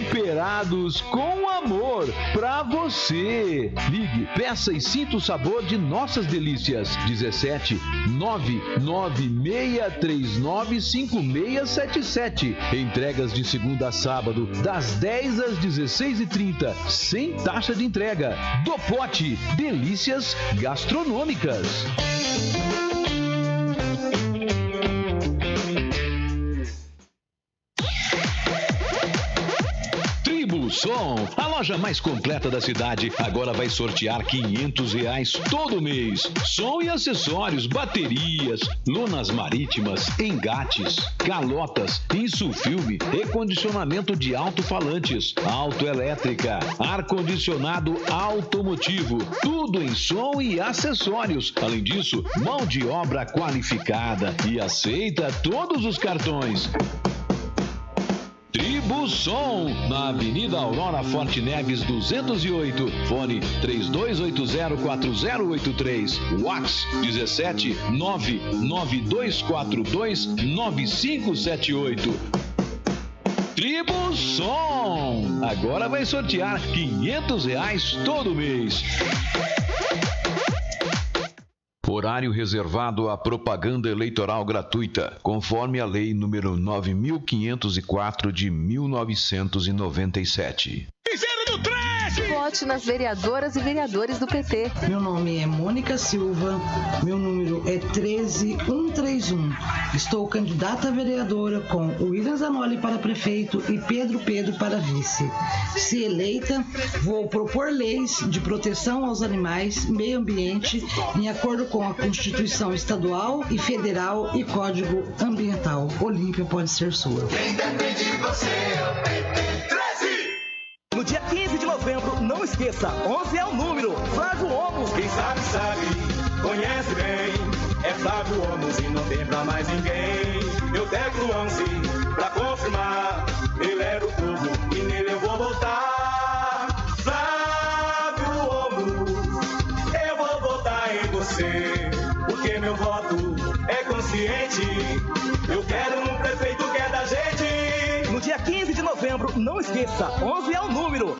temperados com amor pra você. Ligue, peça e sinta o sabor de nossas delícias. 17 996395677. Entregas de segunda a sábado, das 10 às 16h30, sem taxa de entrega. Do Pote, delícias gastronômicas. Som, a loja mais completa da cidade, agora vai sortear 500 reais todo mês. Som e acessórios, baterias, lonas marítimas, engates, calotas, insufilme, recondicionamento de alto-falantes, autoelétrica, ar-condicionado automotivo, tudo em som e acessórios. Além disso, mão de obra qualificada e aceita todos os cartões. Som, na Avenida Aurora Forte Neves 208, fone 32804083, Wax 17 99242 9578. Tribo Som, agora vai sortear 500 reais todo mês. Horário reservado à propaganda eleitoral gratuita, conforme a Lei número 9504 de 1997. Vote nas vereadoras e vereadores do PT. Meu nome é Mônica Silva, meu número é 13131. Estou candidata a vereadora com William Zanoli para prefeito e Pedro Pedro para vice. Se eleita, vou propor leis de proteção aos animais, meio ambiente, em acordo com a Constituição Estadual e Federal e Código Ambiental. Olímpia pode ser sua. Quem depende de você é o PT. 13! No dia 15 de novembro, não esqueça, 11 é o número. Flávio Omos. Quem sabe, sabe, conhece bem. É Flávio Omos e não tem pra mais ninguém. Eu decro 11 pra confirmar. Ele era o povo e nele eu vou votar. Não esqueça, 11 é o número.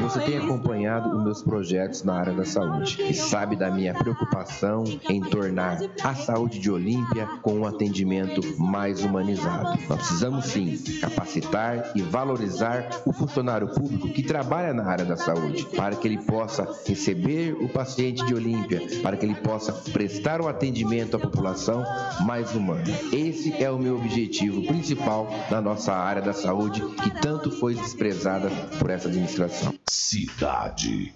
Você tem acompanhado os meus projetos na área da saúde e sabe da minha preocupação em tornar a saúde de Olímpia com um atendimento mais humanizado. Nós precisamos sim capacitar e valorizar o funcionário público que trabalha na área da saúde, para que ele possa receber o paciente de Olímpia, para que ele possa prestar um atendimento à população mais humano. Esse é o meu objetivo principal na nossa área da saúde, que tanto foi desprezada por essa administração. Cidade.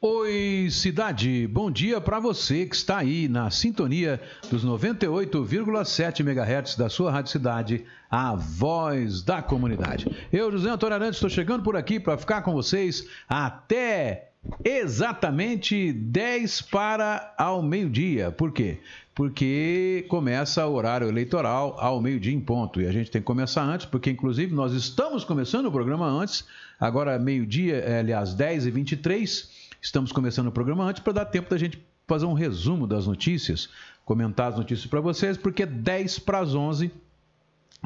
Oi, cidade. Bom dia para você que está aí na sintonia dos 98,7 MHz da sua Rádio Cidade, a voz da comunidade. Eu, José Antônio Arantes, estou chegando por aqui para ficar com vocês até exatamente 10 para ao meio-dia. Por quê? Porque começa o horário eleitoral ao meio-dia em ponto. E a gente tem que começar antes, porque inclusive nós estamos começando o programa antes, agora meio-dia, é, aliás, 10 e 23 Estamos começando o programa antes para dar tempo da gente fazer um resumo das notícias, comentar as notícias para vocês, porque 10 para as 11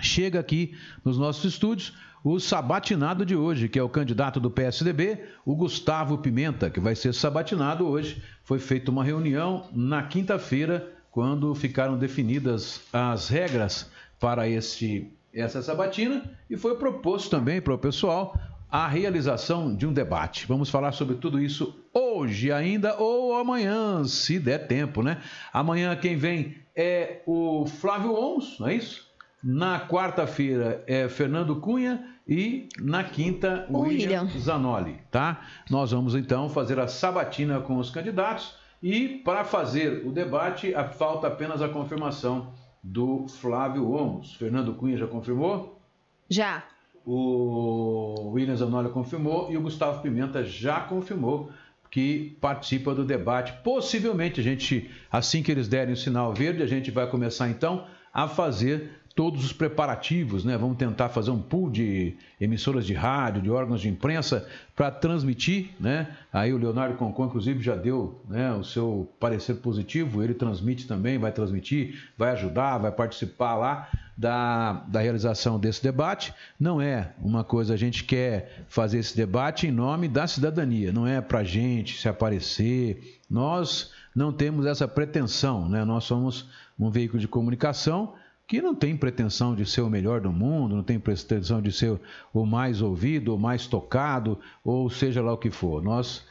chega aqui nos nossos estúdios o sabatinado de hoje, que é o candidato do PSDB, o Gustavo Pimenta, que vai ser sabatinado hoje. Foi feita uma reunião na quinta-feira, quando ficaram definidas as regras para este, essa sabatina, e foi proposto também para o pessoal a realização de um debate. Vamos falar sobre tudo isso hoje ainda ou amanhã, se der tempo, né? Amanhã quem vem é o Flávio Ons, não é isso? Na quarta-feira é Fernando Cunha e na quinta o William, William Zanoli, tá? Nós vamos então fazer a sabatina com os candidatos e para fazer o debate falta apenas a confirmação do Flávio Omos. Fernando Cunha já confirmou? Já o William Zanoli confirmou e o Gustavo Pimenta já confirmou que participa do debate. Possivelmente, a gente, assim que eles derem o sinal verde, a gente vai começar então a fazer todos os preparativos, né? Vamos tentar fazer um pool de emissoras de rádio, de órgãos de imprensa para transmitir, né? Aí o Leonardo Concon, inclusive, já deu né, o seu parecer positivo, ele transmite também, vai transmitir, vai ajudar, vai participar lá da, da realização desse debate. Não é uma coisa, a gente quer fazer esse debate em nome da cidadania, não é para gente se aparecer. Nós não temos essa pretensão, né? Nós somos um veículo de comunicação que não tem pretensão de ser o melhor do mundo, não tem pretensão de ser o mais ouvido, o mais tocado, ou seja lá o que for. Nós,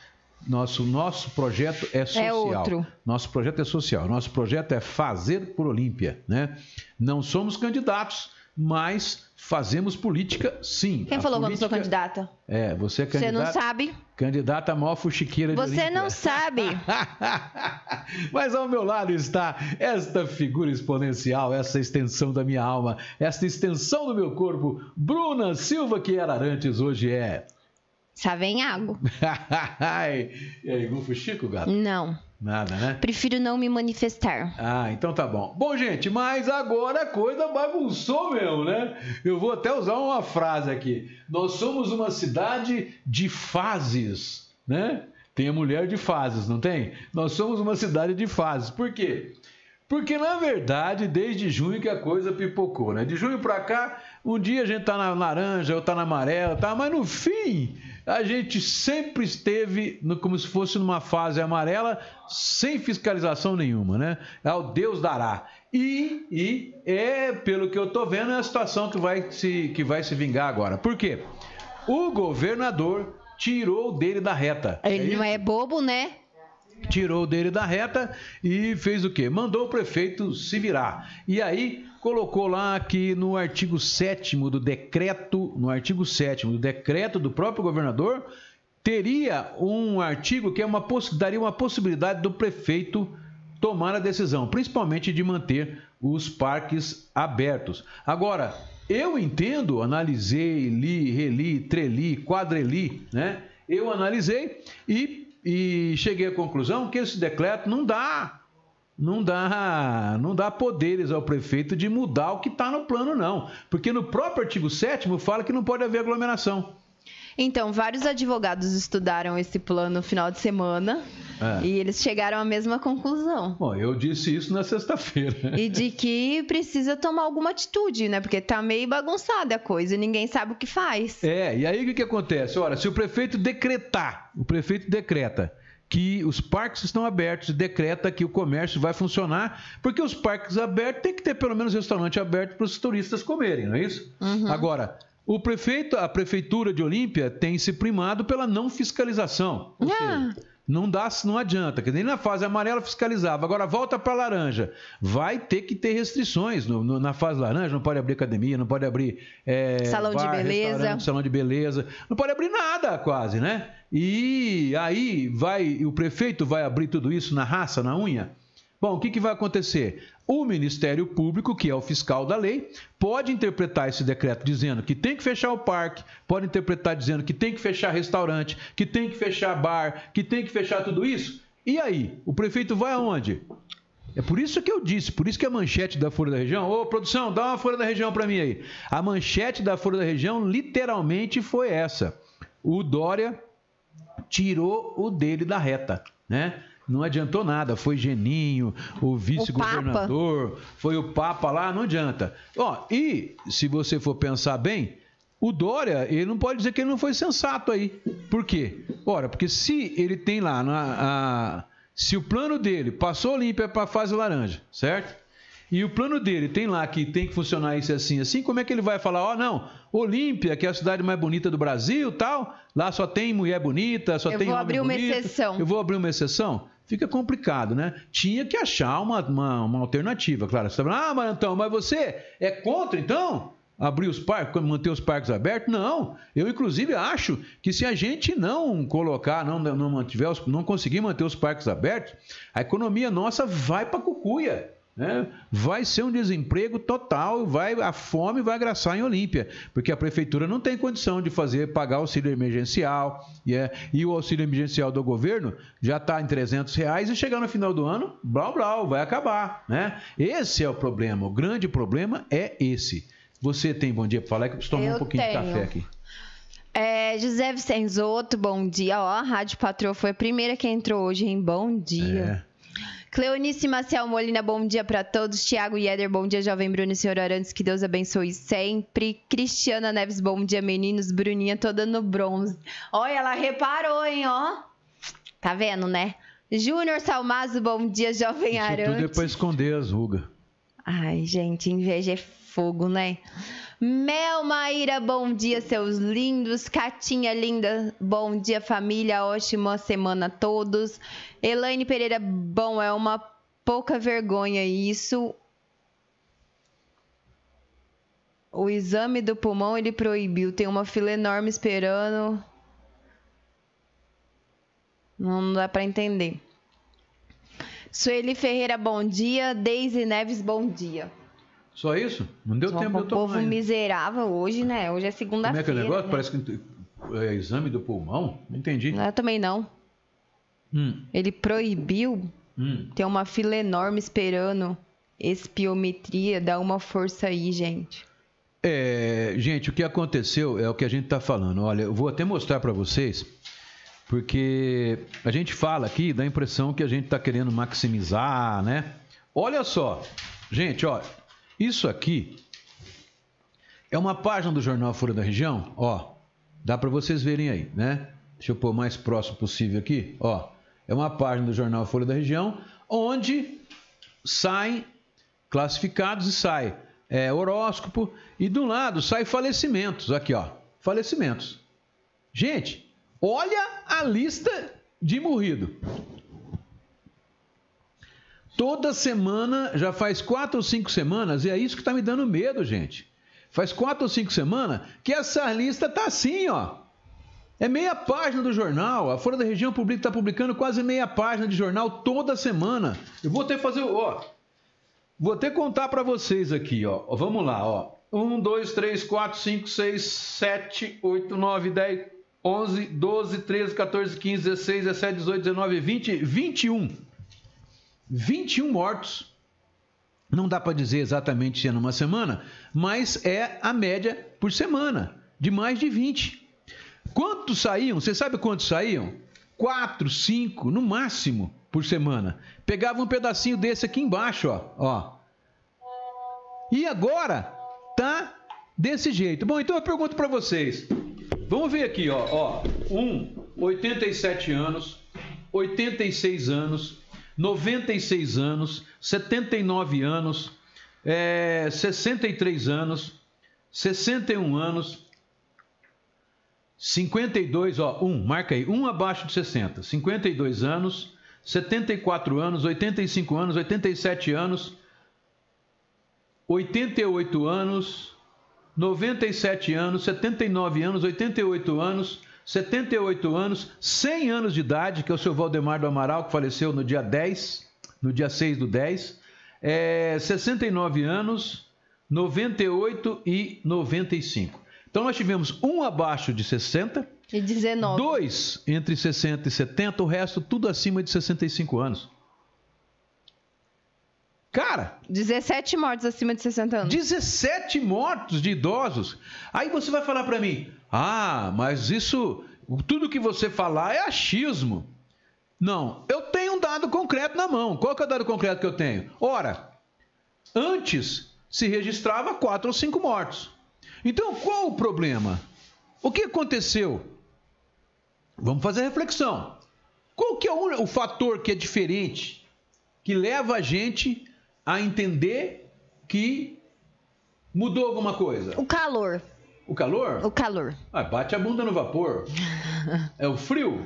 nosso, nosso projeto é, é social. É outro. Nosso projeto é social. Nosso projeto é fazer por Olímpia. Né? Não somos candidatos, mas fazemos política sim. Quem a falou política... que eu sou candidata? É, você é candidata. Você não sabe? Candidata a maior fuxiqueira de Você Olímpia. não sabe. Mas ao meu lado está esta figura exponencial, essa extensão da minha alma, esta extensão do meu corpo, Bruna Silva, que era antes, hoje é. Savenhago. e aí, Gufo Chico, gato? Não. Nada, né? Prefiro não me manifestar. Ah, então tá bom. Bom, gente, mas agora a coisa bagunçou mesmo, né? Eu vou até usar uma frase aqui. Nós somos uma cidade de fases, né? Tem a mulher de fases, não tem? Nós somos uma cidade de fases. Por quê? Porque, na verdade, desde junho que a coisa pipocou, né? De junho para cá, um dia a gente tá na laranja, ou tá na amarela, tá? Mas no fim, a gente sempre esteve no, como se fosse numa fase amarela, sem fiscalização nenhuma, né? É o Deus dará. E, e é, pelo que eu estou vendo, é a situação que vai, se, que vai se vingar agora. Por quê? O governador tirou dele da reta. Ele é não é bobo, né? tirou dele da reta e fez o quê? Mandou o prefeito se virar. E aí colocou lá que no artigo 7 do decreto, no artigo 7 do decreto do próprio governador, teria um artigo que é uma, daria uma possibilidade do prefeito tomar a decisão, principalmente de manter os parques abertos. Agora, eu entendo, analisei, li, reli, treli, quadreli, né? Eu analisei e, e cheguei à conclusão que esse decreto não dá não dá, não dá poderes ao prefeito de mudar o que está no plano, não. Porque no próprio artigo 7 fala que não pode haver aglomeração. Então, vários advogados estudaram esse plano no final de semana é. e eles chegaram à mesma conclusão. Bom, eu disse isso na sexta-feira. E de que precisa tomar alguma atitude, né? Porque tá meio bagunçada a coisa e ninguém sabe o que faz. É, e aí o que, que acontece? Olha, se o prefeito decretar, o prefeito decreta que os parques estão abertos e decreta que o comércio vai funcionar, porque os parques abertos tem que ter pelo menos restaurante aberto para os turistas comerem, não é isso? Uhum. Agora, o prefeito, a prefeitura de Olímpia tem se primado pela não fiscalização. Ou ah. seja, não dá, não adianta, que nem na fase amarela fiscalizava. Agora volta para laranja, vai ter que ter restrições no, no, na fase laranja. Não pode abrir academia, não pode abrir é, salão bar, de beleza, salão de beleza, não pode abrir nada quase, né? E aí vai, o prefeito vai abrir tudo isso na raça, na unha? Bom, o que, que vai acontecer? O Ministério Público, que é o fiscal da lei, pode interpretar esse decreto dizendo que tem que fechar o parque, pode interpretar dizendo que tem que fechar restaurante, que tem que fechar bar, que tem que fechar tudo isso. E aí? O prefeito vai aonde? É por isso que eu disse, por isso que a manchete da Folha da Região, ô produção, dá uma Folha da Região para mim aí. A manchete da Folha da Região literalmente foi essa. O Dória tirou o dele da reta, né? Não adiantou nada, foi Geninho, o vice-governador, foi o Papa lá, não adianta. Ó, e se você for pensar bem, o Dória, ele não pode dizer que ele não foi sensato aí. Por quê? Ora, porque se ele tem lá, na, a, se o plano dele passou limpo para a fase laranja, certo? E o plano dele tem lá que tem que funcionar isso assim, assim, como é que ele vai falar, ó, oh, não, Olímpia, que é a cidade mais bonita do Brasil, tal, lá só tem mulher bonita, só eu tem homem bonito. Eu vou abrir uma exceção. Eu vou abrir uma exceção? Fica complicado, né? Tinha que achar uma, uma, uma alternativa, claro. Você tá falando, ah, mas então, mas você é contra, então? abrir os parques, manter os parques abertos? Não. Eu, inclusive, acho que se a gente não colocar, não, não, mantiver, não conseguir manter os parques abertos, a economia nossa vai para cucuia. Né, vai ser um desemprego total, vai a fome vai agraçar em Olímpia, porque a prefeitura não tem condição de fazer pagar auxílio emergencial e, é, e o auxílio emergencial do governo já está em 300 reais e chegar no final do ano, blá blá, vai acabar, né? Esse é o problema, o grande problema é esse. Você tem bom dia para falar que eu preciso tomar Eu um pouquinho tenho. de café aqui. É, José Vicenzoto, bom dia. Ó, a Rádio Patroa foi a primeira que entrou hoje, hein? Bom dia. É. Cleonice Maciel Molina, bom dia para todos. Tiago Yeder, bom dia, Jovem Bruno e Senhor Arantes, que Deus abençoe sempre. Cristiana Neves, bom dia, meninos. Bruninha toda no bronze. Olha, ela reparou, hein, ó. Tá vendo, né? Júnior Salmazo, bom dia, Jovem Isso tudo é Arantes. para esconder as rugas. Ai, gente, inveja é fogo, né? Mel Maíra, bom dia, seus lindos. Catinha linda, bom dia, família. Ótima semana a todos. Elaine Pereira, bom, é uma pouca vergonha isso. O exame do pulmão ele proibiu. Tem uma fila enorme esperando. Não dá pra entender. Sueli Ferreira, bom dia. Deise Neves, bom dia. Só isso? Não deu Só tempo de eu povo ainda. miserável hoje, né? Hoje é Como é segunda-feira. que é o negócio? né? Parece que é exame do pulmão? Não entendi. Eu também não. Hum, Ele proibiu. hum. Tem uma fila enorme esperando. Espiometria, dá uma força aí, gente. É, gente, o que aconteceu é o que a gente está falando. Olha, eu vou até mostrar para vocês, porque a gente fala aqui, dá a impressão que a gente está querendo maximizar, né? Olha só, gente, ó, isso aqui é uma página do jornal Folha da Região, ó, dá para vocês verem aí, né? Deixa eu pôr o mais próximo possível aqui, ó. É uma página do jornal Folha da Região, onde saem classificados e sai é, horóscopo e do lado sai falecimentos aqui ó falecimentos gente olha a lista de morrido toda semana já faz quatro ou cinco semanas e é isso que está me dando medo gente faz quatro ou cinco semanas que essa lista tá assim ó é meia página do jornal. A Folha da Região está publicando quase meia página de jornal toda semana. Eu vou até fazer, ó, Vou até contar para vocês aqui, ó. Vamos lá, ó. 1, 2, 3, 4, 5, 6, 7, 8, 9, 10, 11, 12, 13, 14, 15, 16, 17, 18, 19, 20, 21. 21 mortos. Não dá para dizer exatamente se é numa semana, mas é a média por semana, de mais de 20. Quantos saíam? Você sabe quantos saíam? Quatro, cinco, no máximo, por semana. Pegava um pedacinho desse aqui embaixo, ó. ó. E agora tá desse jeito. Bom, então eu pergunto para vocês. Vamos ver aqui, ó. ó. Um, 87 anos, 86 anos, 96 anos, 79 anos, é, 63 anos, 61 anos, 52, ó, um, marca aí, um abaixo de 60, 52 anos, 74 anos, 85 anos, 87 anos, 88 anos, 97 anos, 79 anos, 88 anos, 78 anos, 100 anos de idade, que é o seu Valdemar do Amaral, que faleceu no dia 10, no dia 6 do 10, é, 69 anos, 98 e 95. Então nós tivemos um abaixo de 60, E 19. dois entre 60 e 70, o resto tudo acima de 65 anos. Cara, 17 mortos acima de 60 anos. 17 mortos de idosos. Aí você vai falar para mim: "Ah, mas isso, tudo que você falar é achismo". Não, eu tenho um dado concreto na mão. Qual que é o dado concreto que eu tenho? Ora, antes se registrava quatro ou cinco mortos. Então, qual o problema? O que aconteceu? Vamos fazer a reflexão. Qual que é o, o fator que é diferente, que leva a gente a entender que mudou alguma coisa? O calor. O calor? O calor. Ah, bate a bunda no vapor. É o frio?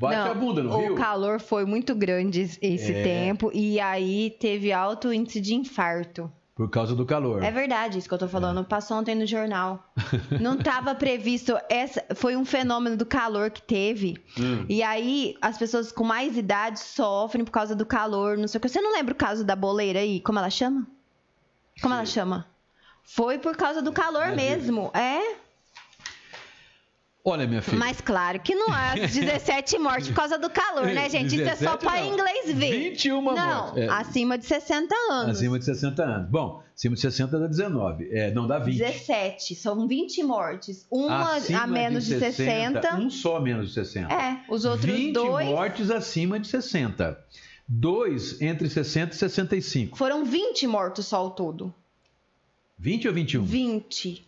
Bate Não, a bunda no o rio. calor foi muito grande esse É. tempo e aí teve alto índice de infarto. Por causa do calor. É verdade, isso que eu tô falando. É. Passou ontem no jornal. Não estava previsto. Essa foi um fenômeno do calor que teve. Hum. E aí, as pessoas com mais idade sofrem por causa do calor, não sei o que. Você não lembra o caso da boleira aí? Como ela chama? Como ela chama? Foi por causa do calor mesmo. É, Olha, minha filha. mas claro que não é 17 mortes por causa do calor, né, gente? Isso é só 17 para não. inglês ver. 21 Não, mortes. É. acima de 60 anos. Acima de 60 anos. Bom, acima de 60 dá 19. É, não dá 20. 17, são 20 mortes. Uma Acima a menos de 60. Um só menos de 60. É, os outros 20 dois mortes acima de 60. Dois entre 60 e 65. foram 20 mortos só ao todo. 20 ou 21? 20.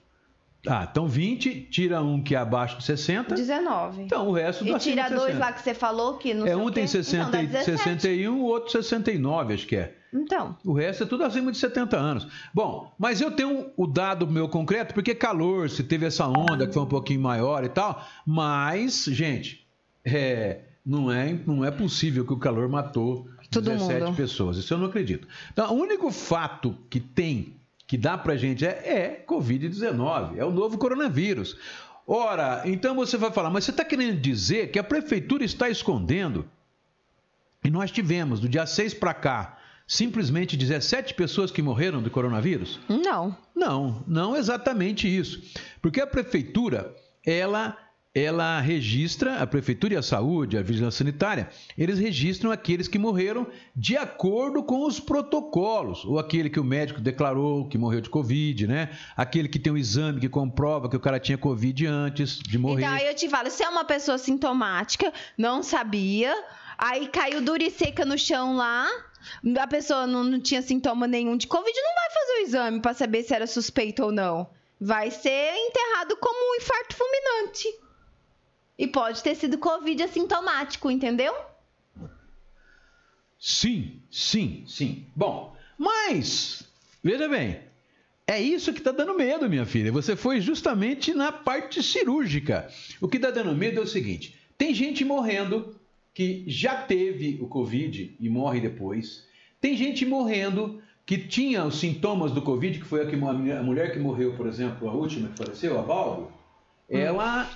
Ah, então 20, tira um que é abaixo de 60. 19. Então o resto dá e tira dois 60. lá que você falou que não É um tem quê. 60, Não, dá e 17. 61, o outro 69, acho que é. Então, O resto é tudo acima de 70 anos. Bom, mas eu tenho o dado meu concreto, porque calor, se teve essa onda que foi um pouquinho maior e tal, mas, gente, é, não, é, não é possível que o calor matou Todo 17 mundo. pessoas. Isso eu não acredito. Então, o único fato que tem, que dá pra gente, é, é Covid-19, é o novo coronavírus. Ora, então você vai falar, mas você está querendo dizer que a prefeitura está escondendo e nós tivemos, do dia 6 para cá, simplesmente 17 pessoas que morreram do coronavírus? não. Não, não exatamente isso. Porque a prefeitura, ela ela registra, a prefeitura e a saúde, a vigilância sanitária, eles registram aqueles que morreram de acordo com os protocolos, ou aquele que o médico declarou que morreu de covid, né? Aquele que tem um exame que comprova que o cara tinha covid antes de morrer. Então, aí eu te falo, se é uma pessoa sintomática, não sabia, aí caiu dura e seca no chão lá, a pessoa não, não tinha sintoma nenhum de Covid, não vai fazer o exame pra saber se era suspeito ou não. Vai ser enterrado como um infarto fulminante. E pode ter sido Covid assintomático, entendeu? Sim, sim, sim. Bom, mas, veja bem, é isso que está dando medo, minha filha. Você foi justamente na parte cirúrgica. O que está dando medo é o seguinte: tem gente morrendo que já teve o Covid e morre depois. Tem gente morrendo que tinha os sintomas do Covid, que foi a, que, a mulher que morreu, por exemplo, a última que faleceu, a Baldo. Ela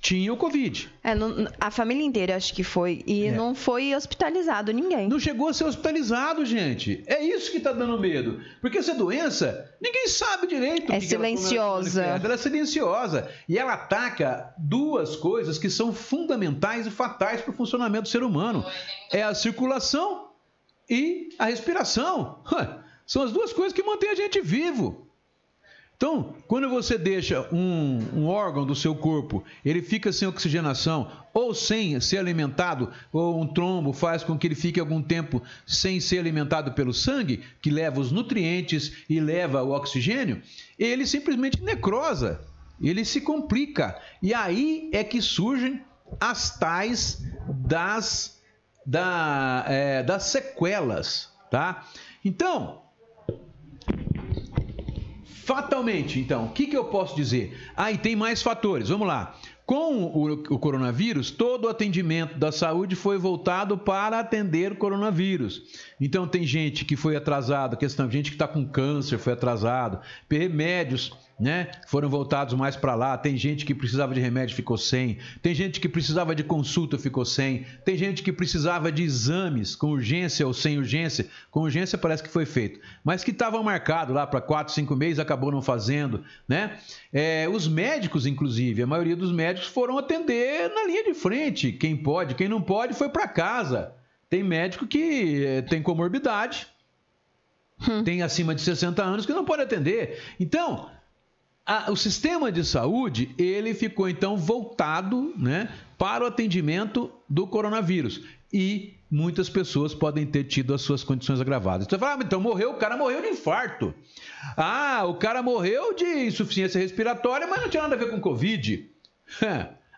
tinha o Covid. É, não- a família inteira acho que foi. E É. não foi hospitalizado ninguém. Não chegou a ser hospitalizado, gente. É isso que está dando medo. Porque essa doença, ninguém sabe direito. É ela- ela silenciosa. manifesta. Ela é silenciosa. E ela ataca duas coisas que são fundamentais e fatais para o funcionamento do ser humano: é a circulação e a respiração. São as duas coisas que mantêm a gente vivo. Então, quando você deixa um, um órgão do seu corpo, ele fica sem oxigenação ou sem ser alimentado, ou um trombo faz com que ele fique algum tempo sem ser alimentado pelo sangue, que leva os nutrientes e leva o oxigênio, ele simplesmente necrosa, ele se complica. E aí é que surgem as tais das, da, é, das sequelas, tá? Então, Fatalmente, então, o que, que eu posso dizer? Ah, e tem mais fatores. Vamos lá. Com o, o coronavírus, todo o atendimento da saúde foi voltado para atender o coronavírus. Então, tem gente que foi atrasado, questão, gente que está com câncer foi atrasado, remédios né, foram voltados mais para lá. Tem gente que precisava de remédio ficou sem. Tem gente que precisava de consulta ficou sem. Tem gente que precisava de exames com urgência ou sem urgência. Com urgência parece que foi feito, mas que estavam marcados lá para quatro, cinco meses, acabou não fazendo, né? É, os médicos, inclusive, a maioria dos médicos foram atender na linha de frente. Quem pode, quem não pode, foi para casa. Tem médico que eh, tem comorbidade, tem acima de 60 anos que não pode atender. Então, a- o sistema de saúde ele ficou então voltado né, para o atendimento do coronavírus e muitas pessoas podem ter tido as suas condições agravadas. Você fala, ah, então morreu, o cara morreu de infarto. Ah, o cara morreu de insuficiência respiratória, mas não tinha nada a ver com Covid.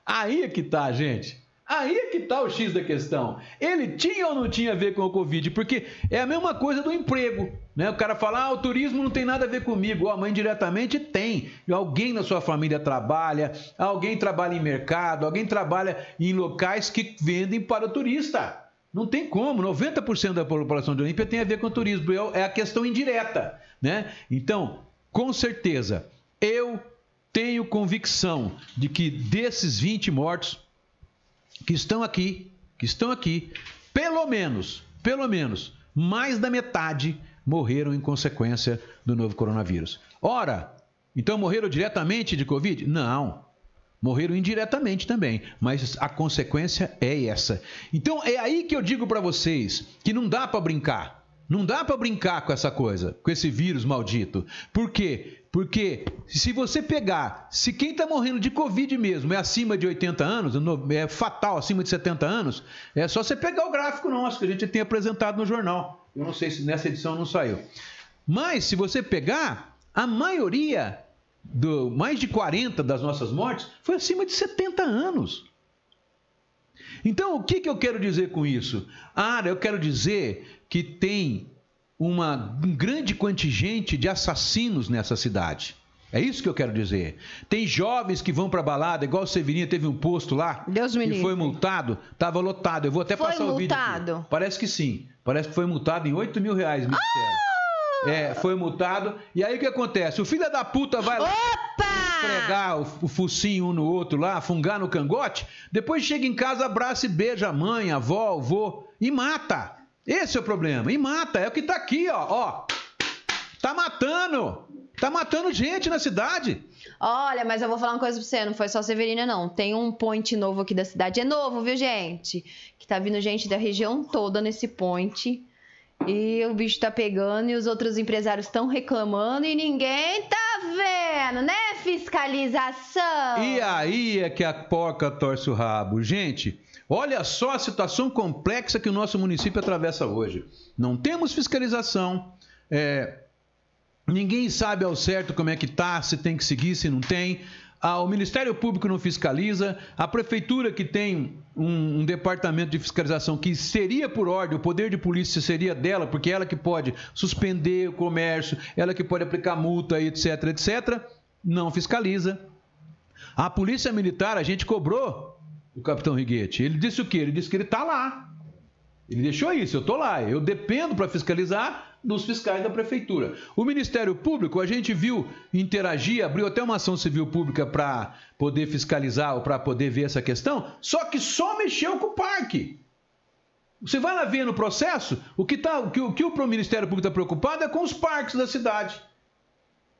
Aí é que tá, gente. Aí é que tá o X da questão. Ele tinha ou não tinha a ver com o Covid? Porque é a mesma coisa do emprego. Né? O cara fala, ah, o turismo não tem nada a ver comigo. Ó, mas indiretamente tem. Alguém na sua família trabalha, alguém trabalha em mercado, alguém trabalha em locais que vendem para o turista. Não tem como. 90% da população de Olímpia tem a ver com o turismo. É a questão indireta. né? Então, com certeza, eu tenho convicção de que desses 20 mortos que estão aqui, que estão aqui, pelo menos, pelo menos, mais da metade morreram em consequência do novo coronavírus. Ora, então morreram diretamente de Covid? Não. Morreram indiretamente também, mas a consequência é essa. Então é aí que eu digo para vocês que não dá para brincar. Não dá para brincar com essa coisa, com esse vírus maldito. Por quê? Porque se você pegar, se quem está morrendo de Covid mesmo é acima de 80 anos, é fatal acima de 70 anos, é só você pegar o gráfico nosso que a gente tem apresentado no jornal. Eu não sei se nessa edição não saiu. Mas se você pegar, a maioria, do mais de 40 das nossas mortes, foi acima de 70 anos. Então, o que, que eu quero dizer com isso? Ah, eu quero dizer que tem uma, um grande contingente de assassinos nessa cidade. É isso que eu quero dizer. Tem jovens que vão para balada, igual o Severino teve um posto lá, Deus me que livre. foi multado, estava lotado. Eu vou até Foi passar o vídeo. aqui. multado? Parece que sim. Parece que foi multado em 8 mil reais, me disseram. É, foi multado. E aí o que acontece? O filho da puta vai lá Opa! esfregar o, o focinho um no outro lá, fungar no cangote, depois chega em casa, abraça e beija a mãe, a avó, o vô e mata. Esse é o problema. E mata. É o que tá aqui, ó. ó. Tá matando. Tá matando gente na cidade. Olha, mas eu vou falar uma coisa pra você, não foi só Severina, não. Tem um point novo aqui da cidade. É novo, viu, gente? Que tá vindo gente da região toda nesse point. E o bicho tá pegando e os outros empresários estão reclamando e ninguém tá vendo, né? Fiscalização. E aí é que a porca torce o rabo. Gente, olha só a situação complexa que o nosso município atravessa hoje. Não temos fiscalização. é, ninguém sabe ao certo como é que tá, se tem que seguir, se não tem. Ah, o Ministério Público não fiscaliza, a Prefeitura que tem um, um departamento de fiscalização que seria por ordem, o poder de polícia seria dela, porque é ela que pode suspender o comércio, ela que pode aplicar multa, etc, etc, não fiscaliza. A Polícia Militar, a gente cobrou o Capitão Riguete. Ele disse o quê? Ele disse que ele está lá. Ele deixou isso, eu estou lá. Eu dependo para fiscalizar dos fiscais da prefeitura. O Ministério Público, a gente viu interagir, abriu até uma ação civil pública para poder fiscalizar ou para poder ver essa questão, só que só mexeu com o parque. Você vai lá ver no processo, o que, tá, o que, o, que o Ministério Público está preocupado é com os parques da cidade.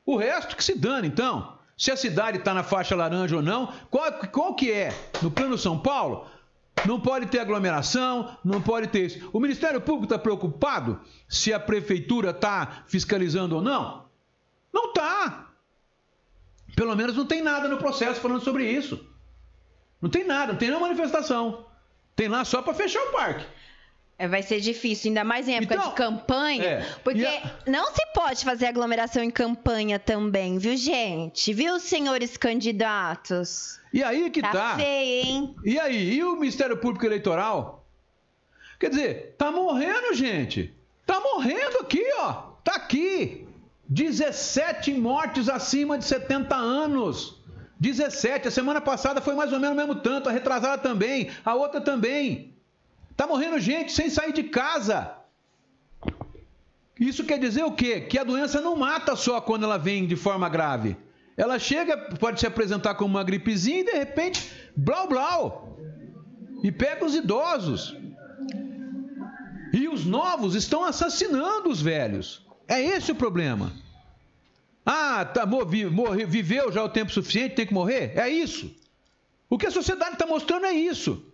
O resto que se dane, então. Se a cidade está na faixa laranja ou não, qual, qual que é? No plano São Paulo, não pode ter aglomeração, não pode ter isso. O Ministério Público está preocupado se a prefeitura está fiscalizando ou não? Não está. Pelo menos não tem nada no processo falando sobre isso. Não tem nada, não tem nenhuma manifestação. Tem lá só para fechar o parque. É, vai ser difícil, ainda mais em época Então, de campanha, é, porque a- não se pode fazer aglomeração em campanha também, viu, gente? Viu, senhores candidatos? E aí que Tá, tá. feio, hein? E aí, e o Ministério Público Eleitoral? Quer dizer, tá morrendo, gente. Tá morrendo aqui, ó. Tá aqui. 17 mortes acima de 70 anos. 17. A semana passada foi mais ou menos o mesmo tanto. A retrasada também. A outra também. Tá morrendo gente sem sair de casa. Isso quer dizer o quê? Que a doença não mata só quando ela vem de forma grave. Ela chega, pode se apresentar como uma gripezinha e de repente, blau blau. E pega os idosos. E os novos estão assassinando os velhos. É esse o problema. Ah, tá, morri- morre- viveu já o tempo suficiente, tem que morrer? É isso. O que a sociedade está mostrando é isso.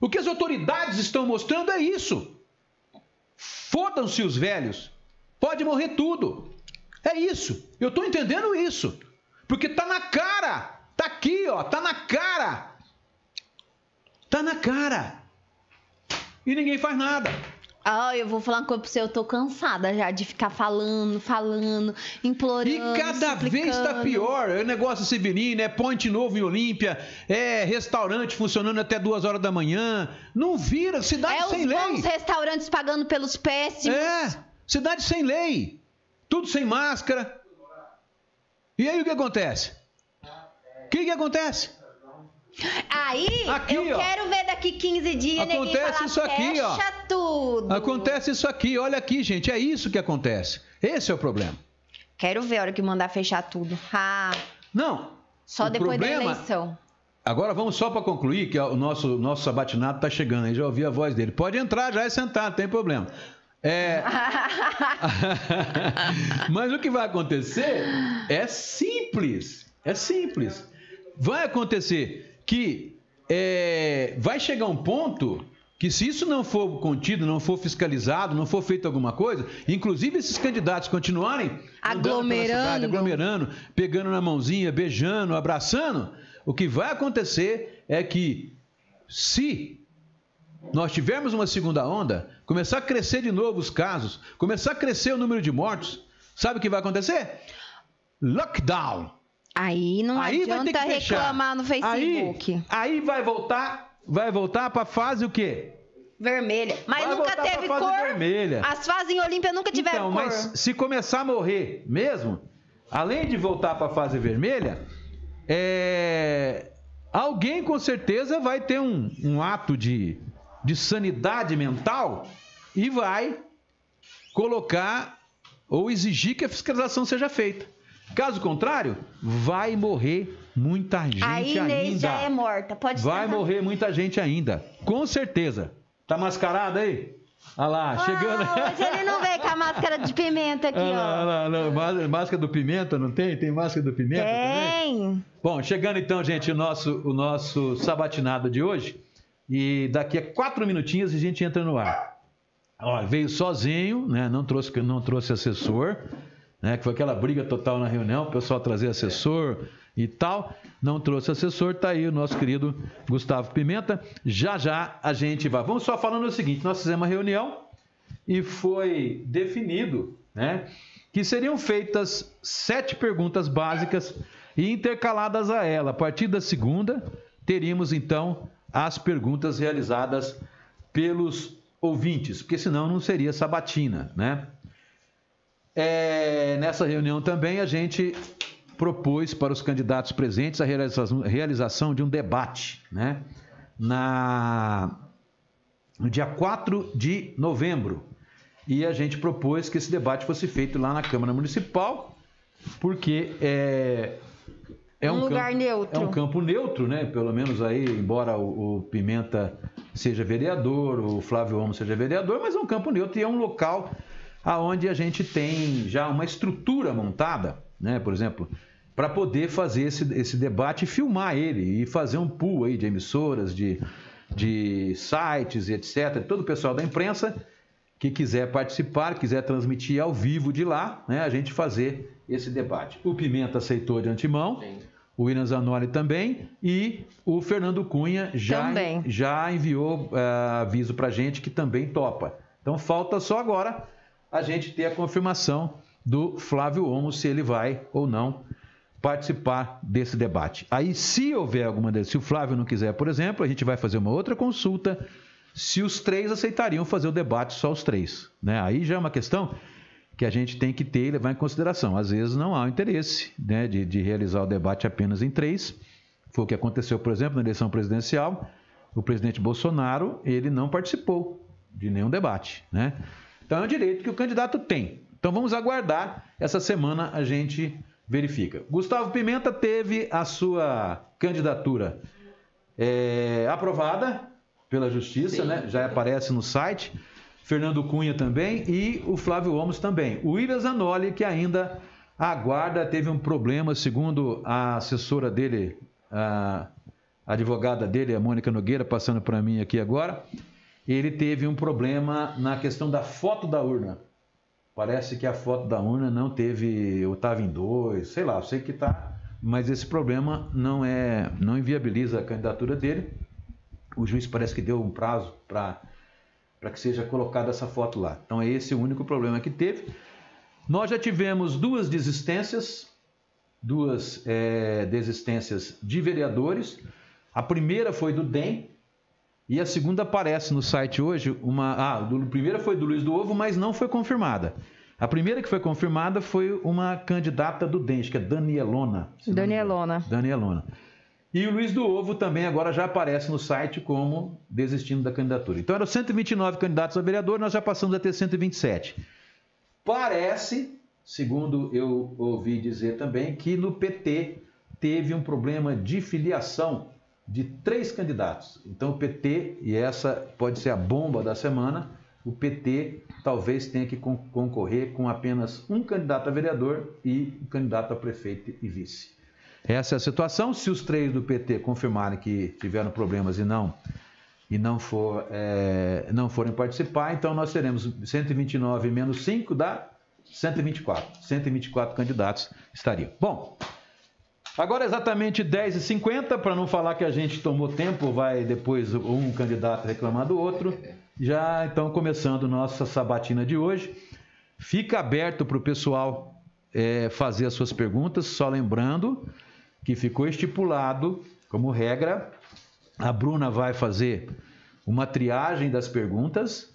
O que as autoridades estão mostrando é isso. Fodam-se os velhos. Pode morrer tudo. É isso. Eu estou entendendo isso. Porque tá na cara. Tá aqui, ó. Tá na cara. Tá na cara. E ninguém faz nada. Ah, eu vou falar uma coisa pra você, eu tô cansada já de ficar falando, falando, implorando. E cada vez suplicando. pior. É negócio Severino, é ponte novo em Olímpia, é restaurante funcionando até duas horas da manhã. Não vira, cidade É os sem lei. bons restaurantes pagando pelos péssimos. É, cidade sem lei. Tudo sem máscara. E aí o que acontece? O que, que acontece? Aí, Aqui, eu ó. quero ver daqui 15 dias Acontece isso aqui, ó. fecha tudo. Acontece isso aqui, olha aqui, gente. É isso que acontece. Esse é o problema. Quero ver a hora que mandar fechar tudo. Ah, Não. só depois da problema- eleição. Agora vamos só para concluir que o nosso, nosso sabatinato está chegando aí, já ouvi a voz dele. Pode entrar já e sentar, não tem problema. É... Mas o que vai acontecer é simples. É simples. Vai acontecer que é, vai chegar um ponto que se isso não for contido, não for fiscalizado, não for feito alguma coisa, inclusive esses candidatos continuarem Aglomerando. cidade, aglomerando, pegando na mãozinha, beijando, abraçando, o que vai acontecer é que se nós tivermos uma segunda onda, começar a crescer de novo os casos, começar a crescer o número de mortos, sabe o que vai acontecer? Lockdown. Aí não aí vai ter adianta reclamar no Facebook. Aí, aí vai voltar, vai voltar para fase o quê? Vermelha. Mas Vai nunca teve fase cor. vermelha. As fases em Olímpia nunca tiveram então, cor. mas se começar a morrer mesmo, além de voltar para a fase vermelha, é, alguém com certeza vai ter um, um ato de, de sanidade mental e vai colocar ou exigir que a fiscalização seja feita. Caso contrário, vai morrer muita gente A Inês ainda. já é morta. Pode Vai morrer muita gente ainda. Com certeza. Tá mascarado aí? Olha lá, chegando. Ah, hoje ele não veio com a máscara de pimenta aqui, ó. Má- Máscara do pimenta, não tem? Tem máscara do pimenta também? Tem. Bom, chegando então, gente, o nosso, o nosso sabatinado de hoje. E daqui a quatro minutinhos a gente entra no ar. Olha, veio sozinho, né? Não trouxe, não trouxe assessor, né? Que foi aquela briga total na reunião, o pessoal trazer assessor e tal. Não trouxe assessor, tá aí o nosso querido Gustavo Pimenta. Já já a gente vai. Vamos só falando o seguinte: nós fizemos uma reunião e foi definido, né? Que seriam feitas sete perguntas básicas e intercaladas a ela. A partir da segunda, teríamos então as perguntas realizadas pelos ouvintes, porque senão não seria sabatina, né? É, nessa reunião também a gente propôs para os candidatos presentes a realização, realização de um debate, né? Na, no dia 4 de novembro. E a gente propôs que esse debate fosse feito lá na Câmara Municipal, porque é, é Um lugar campo, neutro. É um campo neutro, né? Pelo menos aí, embora o, o Pimenta seja vereador, o Flávio Homo seja vereador, mas é um campo neutro e é um local aonde a gente tem já uma estrutura montada, né? Por exemplo, para poder fazer esse, esse debate e filmar ele e fazer um pool aí de emissoras, de, de sites e etc. Todo o pessoal da imprensa que quiser participar, quiser transmitir ao vivo de lá, né, a gente fazer esse debate. O Pimenta aceitou de antemão, o William Zanoli também, e o Fernando Cunha já, Também. já enviou eh, aviso para a gente que também topa. Então falta só agora a gente ter a confirmação do Flávio Omo se ele vai ou não participar desse debate. Aí, se houver alguma dessas, se o Flávio não quiser, por exemplo, a gente vai fazer uma outra consulta se os três aceitariam fazer o debate só os três. Né? Aí já é uma questão que a gente tem que ter e levar em consideração. Às vezes não há o interesse né, de, de realizar o debate apenas em três. Foi o que aconteceu, por exemplo, na eleição presidencial. O presidente Bolsonaro ele não participou de nenhum debate. Né? Então é um direito que o candidato tem. Então vamos aguardar. Essa semana a gente verifica. Gustavo Pimenta teve a sua candidatura é, aprovada pela Justiça, né? já aparece no site. Fernando Cunha também e o Flávio Homos também. O William Zanoli, que ainda aguarda, teve um problema, segundo a assessora dele, a advogada dele, a Mônica Nogueira, passando para mim aqui agora. Ele teve um problema na questão da foto da urna. Parece que a foto da urna não teve, ou estava em dois, sei lá, sei que está, mas esse problema não é, não inviabiliza a candidatura dele. O juiz parece que deu um prazo para para que seja colocada essa foto lá. Então é esse o único problema que teve. Nós já tivemos duas desistências, duas é, desistências de vereadores. A primeira foi do DEM e a segunda aparece no site hoje. Uma, ah, a primeira foi do Luiz do Ovo, mas não foi confirmada. A primeira que foi confirmada foi uma candidata do DEM, que é Danielona. Danielona. Danielona. E o Luiz do Ovo também agora já aparece no site como desistindo da candidatura. Então eram 129 candidatos a vereador, nós já passamos a ter 127. Parece segundo eu ouvi dizer também, que no PT teve um problema de filiação de três candidatos. Então o PT, e essa pode ser a bomba da semana, o PT talvez tenha que concorrer com apenas um candidato a vereador e um candidato a prefeito e vice. Essa é a situação. Se os três do PT confirmarem que tiveram problemas e não e não, for, é, não forem participar, então nós teremos 129 menos 5 dá 124. 124 candidatos estariam. Bom, agora exatamente 10h50, para não falar que a gente tomou tempo, vai depois um candidato reclamar do outro. Já então começando nossa sabatina de hoje. Fica aberto para o pessoal é, fazer as suas perguntas, só lembrando que ficou estipulado como regra. A Bruna vai fazer uma triagem das perguntas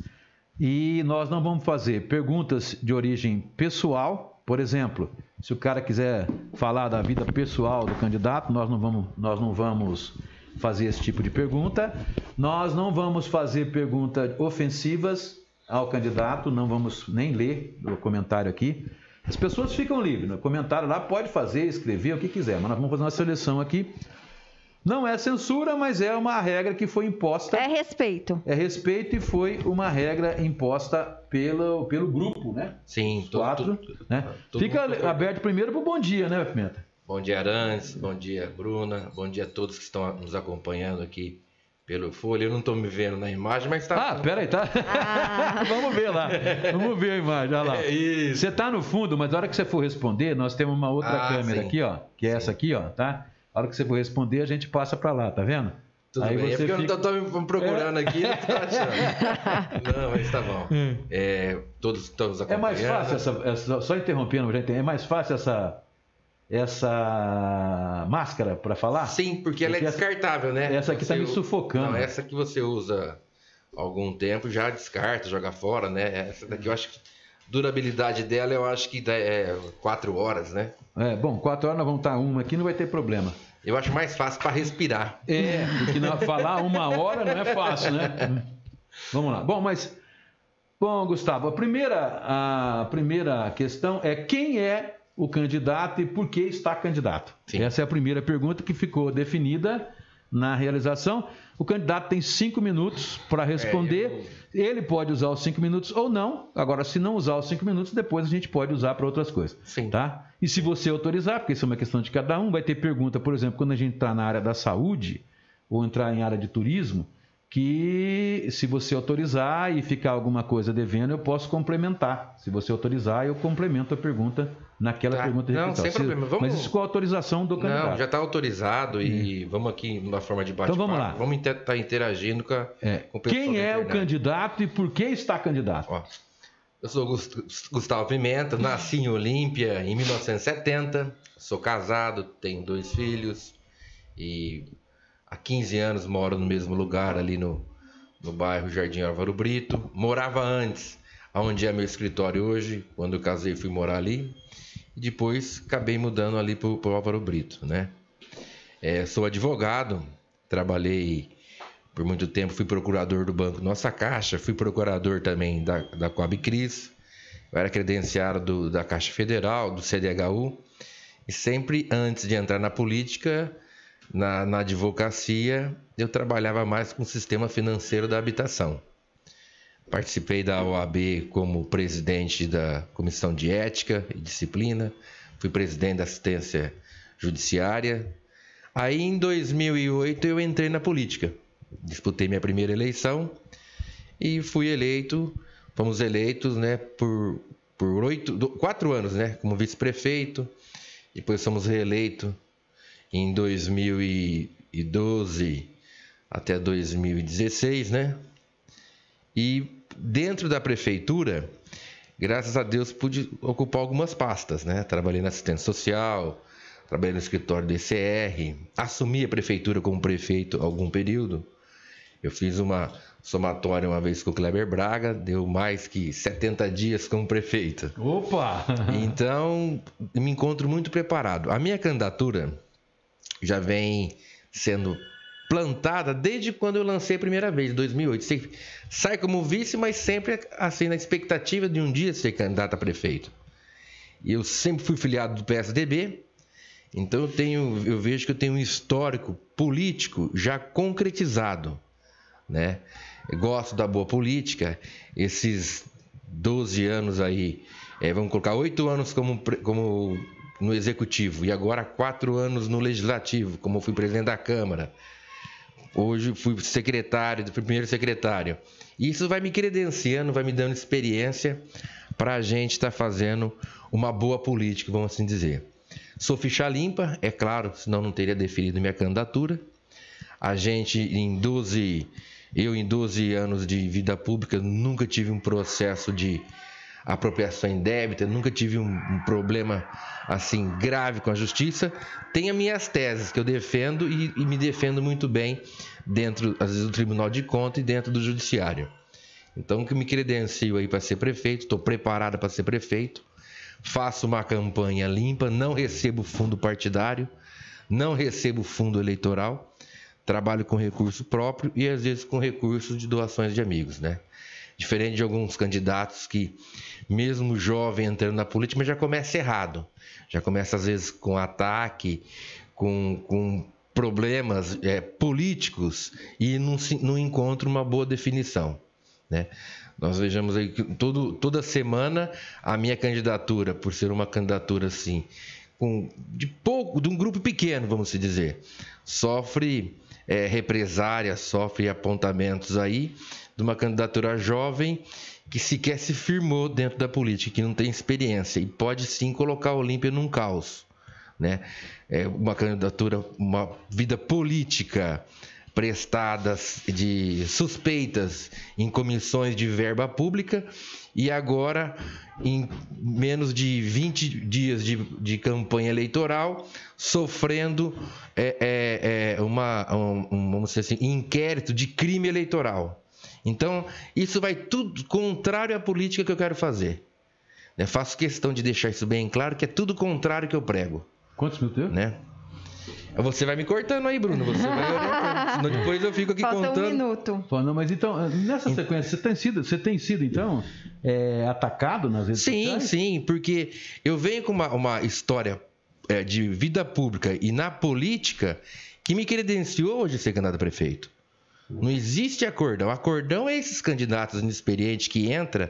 e nós não vamos fazer perguntas de origem pessoal, por exemplo, se o cara quiser falar da vida pessoal do candidato, nós não vamos, nós não vamos fazer esse tipo de pergunta. Nós não vamos fazer perguntas ofensivas ao candidato, não vamos nem ler o comentário aqui. As pessoas ficam livres, no comentário lá pode fazer, escrever o que quiser, mas nós vamos fazer uma seleção aqui. Não é censura, mas é uma regra que foi imposta. É respeito. É respeito e foi uma regra imposta pelo, pelo grupo, né? Sim, Os quatro. Né? Fica aberto primeiro para o bom dia, né, Pimenta? Bom dia, Arantes. Bom dia, Bruna. Bom dia a todos que estão nos acompanhando aqui pelo Folha. Eu não estou me vendo na imagem, mas está. Ah, peraí, tá. Ah. Vamos ver lá. Vamos ver a imagem. Olha lá. É isso. Você está no fundo, mas na hora que você for responder, nós temos uma outra ah, câmera sim. aqui, ó. Que é sim. essa aqui, ó, tá? Na hora que você for responder, a gente passa para lá, tá vendo? Tudo Aí bem, é porque fica... eu não estou me procurando é. aqui, não tô achando. não, mas tá bom. Hum. É, todos estamos acompanhando. É mais fácil essa, essa só interrompendo, gente, é mais fácil essa essa máscara para falar? Sim, porque, porque ela é descartável, né? Essa aqui está me sufocando. Não, essa que você usa algum tempo já descarta, joga fora, né? Essa daqui eu acho que durabilidade dela eu acho que é quatro horas, né? É, bom, quatro horas nós vamos estar uma aqui, não vai ter problema. Eu acho mais fácil para respirar. É, porque não, falar uma hora não é fácil, né? Vamos lá. Bom, mas bom, Gustavo, a primeira a primeira questão é quem é o candidato e por que está candidato? Sim. Essa é a primeira pergunta que ficou definida na realização. O candidato tem cinco minutos para responder. É, eu... Ele pode usar os cinco minutos ou não. Agora, se não usar os cinco minutos, depois a gente pode usar para outras coisas. Sim. Tá? E se você autorizar, porque isso é uma questão de cada um, vai ter pergunta, por exemplo, quando a gente está na área da saúde ou entrar em área de turismo, que se você autorizar e ficar alguma coisa devendo, eu posso complementar. Se você autorizar, eu complemento a pergunta naquela tá. pergunta Não, sem problema. Vamos... Mas isso com a autorização do candidato. Não, já está autorizado e hum. vamos aqui numa forma de bate-papo. Então vamos lá. Vamos estar tá interagindo com, a, é. com o pessoal Quem é o candidato e por que está candidato? Ó, eu sou Gustavo Pimenta, nasci em Olímpia em 1970, sou casado, tenho dois filhos e há 15 anos moro no mesmo lugar ali no, no bairro Jardim Álvaro Brito. Morava antes, onde é meu escritório hoje. Quando eu casei, fui morar ali. E depois acabei mudando ali para o Álvaro Brito, né? É, sou advogado, trabalhei por muito tempo, fui procurador do Banco Nossa Caixa, fui procurador também da, da Coab Cris, eu era credenciado do, da Caixa Federal, do CDHU, e sempre antes de entrar na política, na, na advocacia, eu trabalhava mais com o sistema financeiro da habitação. Participei da OAB como presidente da Comissão de Ética e Disciplina, fui presidente da Assistência Judiciária. Aí em 2008 eu entrei na política. Disputei minha primeira eleição e fui eleito, fomos eleitos né, por, por oito, quatro anos né, como vice-prefeito, depois fomos reeleitos em 2012 até 2016, né? E dentro da prefeitura, graças a Deus, pude ocupar algumas pastas, né? Trabalhei na assistência social, trabalhei no escritório do ECR, assumi a prefeitura como prefeito algum período. Eu fiz uma somatória uma vez com o Kleber Braga, deu mais que 70 dias como prefeito. Opa! então, me encontro muito preparado. A minha candidatura já vem sendo plantada desde quando eu lancei a primeira vez, em 2008. Você sai como vice, mas sempre assim na expectativa de um dia ser candidato a prefeito. Eu sempre fui filiado do PSDB, então eu tenho, eu vejo que eu tenho um histórico político já concretizado, né? Eu gosto da boa política, esses 12 anos aí, é, vamos colocar oito anos como, como no executivo e agora quatro anos no legislativo, como fui presidente da Câmara. Hoje fui secretário, fui primeiro secretário. Isso vai me credenciando, vai me dando experiência para a gente estar tá fazendo uma boa política, vamos assim dizer. Sou ficha limpa, é claro, senão não teria definido minha candidatura. A gente, em 12, eu em 12 anos de vida pública, nunca tive um processo de apropriação indébita, nunca tive um, um, problema assim grave com a justiça. Tenho as minhas teses que eu defendo e, e me defendo muito bem dentro, às vezes, do Tribunal de Contas e dentro do Judiciário. Então, que me credencio aí para ser prefeito, estou preparado para ser prefeito faço uma campanha limpa, não recebo fundo partidário, não recebo fundo eleitoral, trabalho com recurso próprio e às vezes com recursos de doações de amigos, né? Diferente de alguns candidatos que, mesmo jovem entrando na política, já começa errado. Já começa, às vezes, com ataque, com, com problemas é, políticos e não, não encontra uma boa definição. Né? Nós vejamos aí que todo, toda semana a minha candidatura, por ser uma candidatura assim, com, de pouco, de um grupo pequeno, vamos dizer, sofre é, represárias, sofre apontamentos aí de uma candidatura jovem que sequer se firmou dentro da política, que não tem experiência e pode sim colocar a Olímpia num caos. Né? É uma candidatura, uma vida política prestadas de suspeitas em comissões de verba pública e agora em menos de 20 dias de, de campanha eleitoral sofrendo é, é, é uma um, um, vamos dizer assim inquérito de crime eleitoral então isso vai tudo contrário à política que eu quero fazer né? faço questão de deixar isso bem claro que é tudo contrário que eu prego quantos mil teve? né você vai me cortando aí, Bruno. Você vai orientando. Senão depois eu fico aqui Falta contando. um minuto. Não, mas então, nessa sequência, você tem sido, você tem sido então, é, atacado nas redes sim, sociais? Sim, sim, porque eu venho com uma, uma história é, de vida pública e na política que me credenciou hoje ser candidato a prefeito. Não existe acordão. Acordão é esses candidatos inexperientes que entram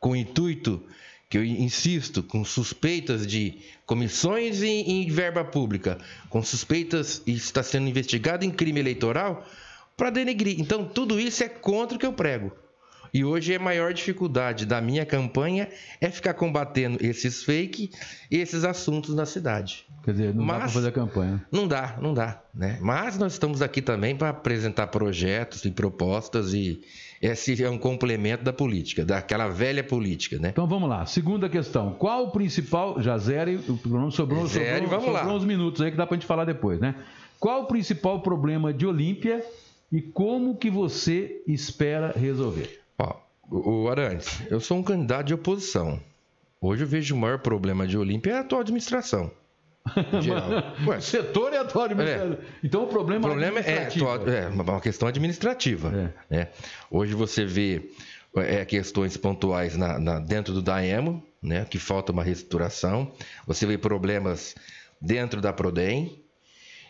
com intuito que eu insisto, com suspeitas de comissões em verba pública, com suspeitas e está sendo investigado em crime eleitoral, para denegrir. Então, tudo isso é contra o que eu prego. E hoje a maior dificuldade da minha campanha é ficar combatendo esses fake e esses assuntos na cidade. Quer dizer, não Mas, dá para fazer a campanha. Não dá, não dá. Né? Mas nós estamos aqui também para apresentar projetos e propostas e esse é um complemento da política, daquela velha política, né? Então vamos lá. Segunda questão. Qual o principal. Já zere, sobrou, sobrou, zere, sobrou, vamos sobrou lá. uns minutos aí que dá para a gente falar depois, né? Qual o principal problema de Olímpia e como que você espera resolver? O Arantes, eu sou um candidato de oposição. Hoje eu vejo o maior problema de Olímpia é a atual administração. Ué, setor é atual administrativo. É. Então o problema, o problema é, atual, é uma questão administrativa. É. Né? Hoje você vê é, questões pontuais na, na, dentro do DAEMO, né, que falta uma reestruturação. Você vê problemas dentro da Prodem,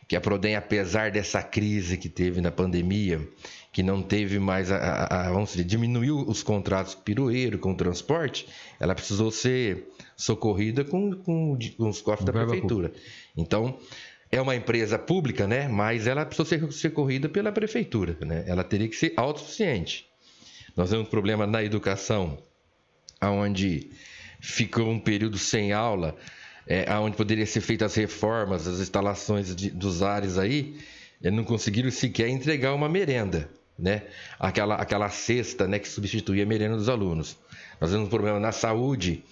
que a Prodem, apesar dessa crise que teve na pandemia, que não teve mais a, a, a vamos dizer, diminuiu os contratos com piroeiro, com o transporte, ela precisou ser socorrida com, com, com os cofres da prefeitura. Pública. Então, é uma empresa pública, né? Mas ela precisou ser socorrida pela prefeitura, né? Ela teria que ser autossuficiente. Nós temos um problema na educação, onde ficou um período sem aula, é, onde poderia ser feitas as reformas, as instalações de, dos ares aí, não conseguiram sequer entregar uma merenda né? Aquela, aquela cesta né, que substituía a merenda dos alunos. Nós temos um problema na saúde,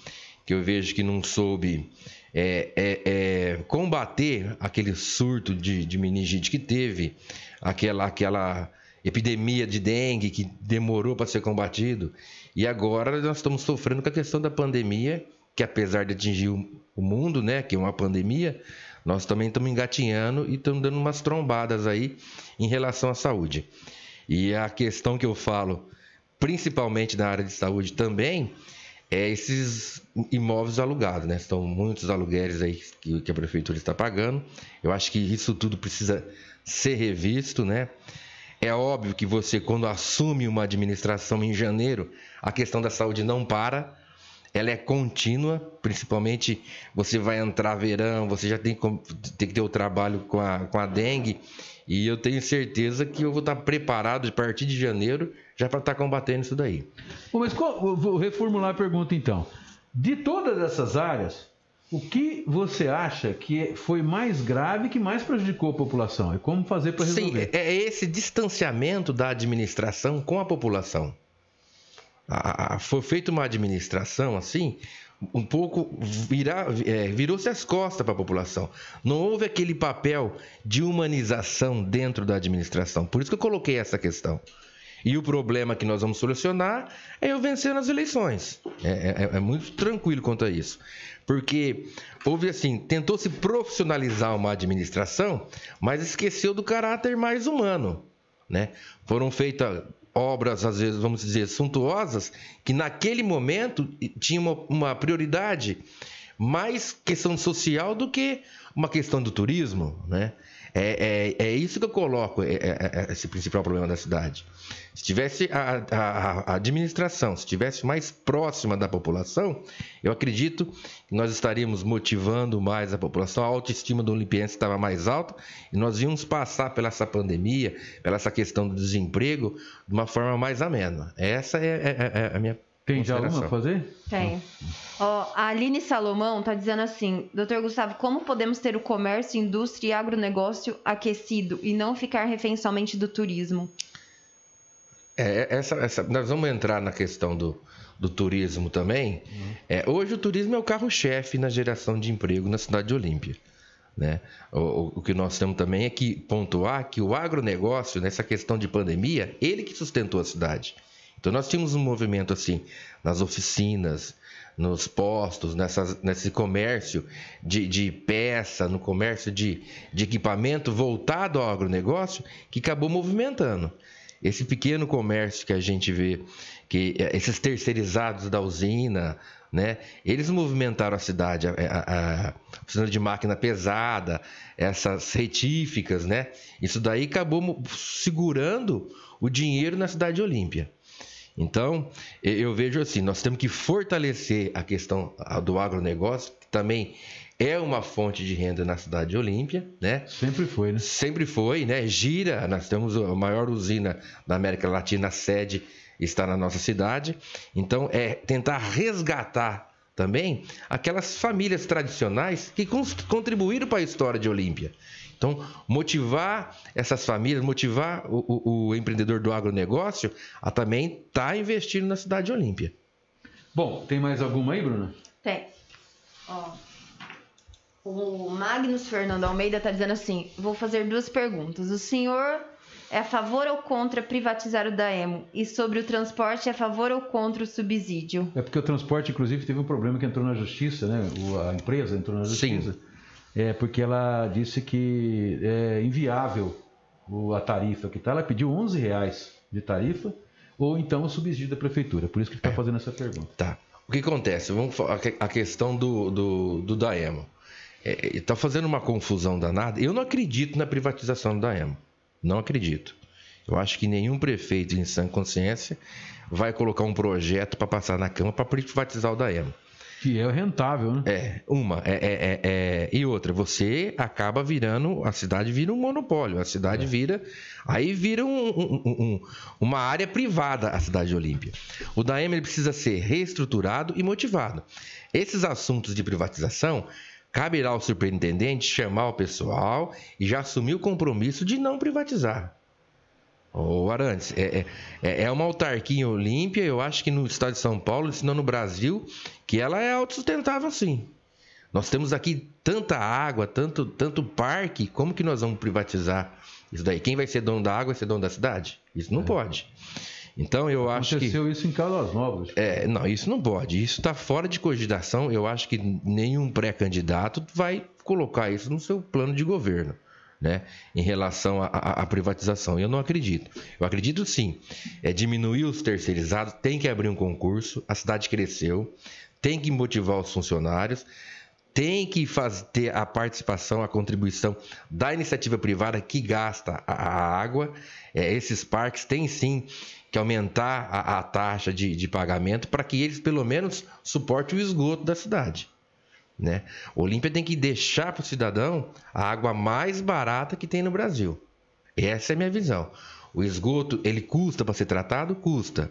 que eu vejo que não soube é, é, é, combater aquele surto de, de meningite que teve, aquela, aquela epidemia de dengue que demorou para ser combatido. E agora nós estamos sofrendo com a questão da pandemia, que apesar de atingir o, mundo, né, que é uma pandemia, nós também estamos engatinhando e estamos dando umas trombadas aí em relação à saúde. E a questão que eu falo, principalmente na área de saúde também, é esses imóveis alugados, né? São muitos aluguéis aí que, que a prefeitura está pagando. Eu acho que isso tudo precisa ser revisto, né? É óbvio que você, quando assume uma administração em janeiro, a questão da saúde não para, ela é contínua, principalmente você vai entrar verão, você já tem, tem que ter o trabalho com a, com a dengue, e eu tenho certeza que eu vou estar preparado a partir de janeiro já para estar combatendo isso daí. Bom, mas qual, vou reformular a pergunta então. De todas essas áreas, o que você acha que foi mais grave que mais prejudicou a população? E como fazer para resolver? Sim, é esse distanciamento da administração com a população. foi feita uma administração assim, um pouco é, virou-se as costas para a população. Não houve aquele papel de humanização dentro da administração. Por isso que eu coloquei essa questão. E o problema que nós vamos solucionar é eu vencer nas eleições. É, é, é muito tranquilo quanto a isso. Porque houve assim, tentou se profissionalizar uma administração, mas esqueceu do caráter mais humano. Né? Foram feitas obras, às vezes, vamos dizer, suntuosas, que naquele momento tinha uma, uma prioridade mais questão social do que uma questão do turismo, né? É, é, é isso que eu coloco, é, é, é esse principal problema da cidade. Se tivesse a, a, a, administração, se tivesse mais próxima da população, eu acredito que nós estaríamos motivando mais a população, a autoestima do olimpiense estava mais alta e nós íamos passar pela essa pandemia, pela essa questão do desemprego, de uma forma mais amena. Essa é, é, é a minha tem já uma a fazer? Tem. Ó, a Aline Salomão está dizendo assim: Doutor Gustavo, como podemos ter o comércio, indústria e agronegócio aquecido e não ficar refém somente do turismo? É, essa, essa, nós vamos entrar na questão do, do turismo também. Uhum. É, hoje o turismo é o carro-chefe na geração de emprego na cidade de Olímpia. Né? O, o, que nós temos também é que pontuar que o agronegócio, nessa questão de pandemia, ele que sustentou a cidade. Então nós tínhamos um movimento assim nas oficinas, nos postos, nessas, nesse comércio de, de peça, no comércio de, de equipamento voltado ao agronegócio, que acabou movimentando. Esse pequeno comércio que a gente vê, que eh, esses terceirizados da usina, né? Eles movimentaram a cidade, a, a, a oficina de máquina pesada, essas retíficas, né? Isso daí acabou segurando o dinheiro na cidade de Olímpia. Então, eu vejo assim, nós temos que fortalecer a questão do agronegócio, que também é uma fonte de renda na cidade de Olímpia, né? Sempre foi, né? Sempre foi, né? Gira, nós temos a maior usina da América Latina, a sede está na nossa cidade. Então, é tentar resgatar também aquelas famílias tradicionais que contribuíram para a história de Olímpia. Então, motivar essas famílias, motivar o, o, o empreendedor do agronegócio a também estar tá investindo na cidade de Olímpia. Bom, tem mais alguma aí, Bruna? Tem. Ó, o Magnus Fernando Almeida está dizendo assim: vou fazer duas perguntas. O senhor é a favor ou contra privatizar o Daemo? E sobre o transporte, é a favor ou contra o subsídio? É porque o transporte, inclusive, teve um problema que entrou na justiça, né? A empresa entrou na justiça. Sim é porque ela disse que é inviável a tarifa que está. Ela pediu 11 reais de tarifa ou então o subsídio da prefeitura. Por isso que está é. fazendo essa pergunta. Tá. O que acontece? Vamos a questão do, do, do Daemo. Está é, tá fazendo uma confusão danada. Eu não acredito na privatização do Daemo. Não acredito. Eu acho que nenhum prefeito em sã consciência vai colocar um projeto para passar na Câmara para privatizar o Daemo. Que é rentável, né? É, uma. É, é, é, é, e outra, você acaba virando. A cidade vira um monopólio. A cidade é. vira. Aí vira um, um, um, uma área privada a cidade de Olímpia. O DAEM ele precisa ser reestruturado e motivado. Esses assuntos de privatização. Caberá ao superintendente chamar o pessoal e já assumir o compromisso de não privatizar. Ô Arantes, é, é, é uma autarquia olímpia, eu acho que no estado de São Paulo, se não no Brasil, que ela é autossustentável sim. Nós temos aqui tanta água, tanto, tanto parque, como que nós vamos privatizar isso daí? Quem vai ser dono da água vai ser dono da cidade? Isso não é. pode. Então eu acho que. Aconteceu isso em Caldas Novas. É, não, isso não pode. Isso está fora de cogitação. Eu acho que nenhum pré-candidato vai colocar isso no seu plano de governo. Né, em relação à privatização. Eu não acredito. Eu acredito sim. É diminuir os terceirizados, tem que abrir um concurso, a cidade cresceu, tem que motivar os funcionários, tem que fazer, ter a participação, a contribuição da iniciativa privada que gasta a, a água. É, esses parques têm sim que aumentar a, a taxa de, de pagamento para que eles pelo menos suportem o esgoto da cidade. Né? Olímpia tem que deixar para o cidadão a água mais barata que tem no Brasil. Essa é a minha visão. O esgoto, ele custa para ser tratado? Custa.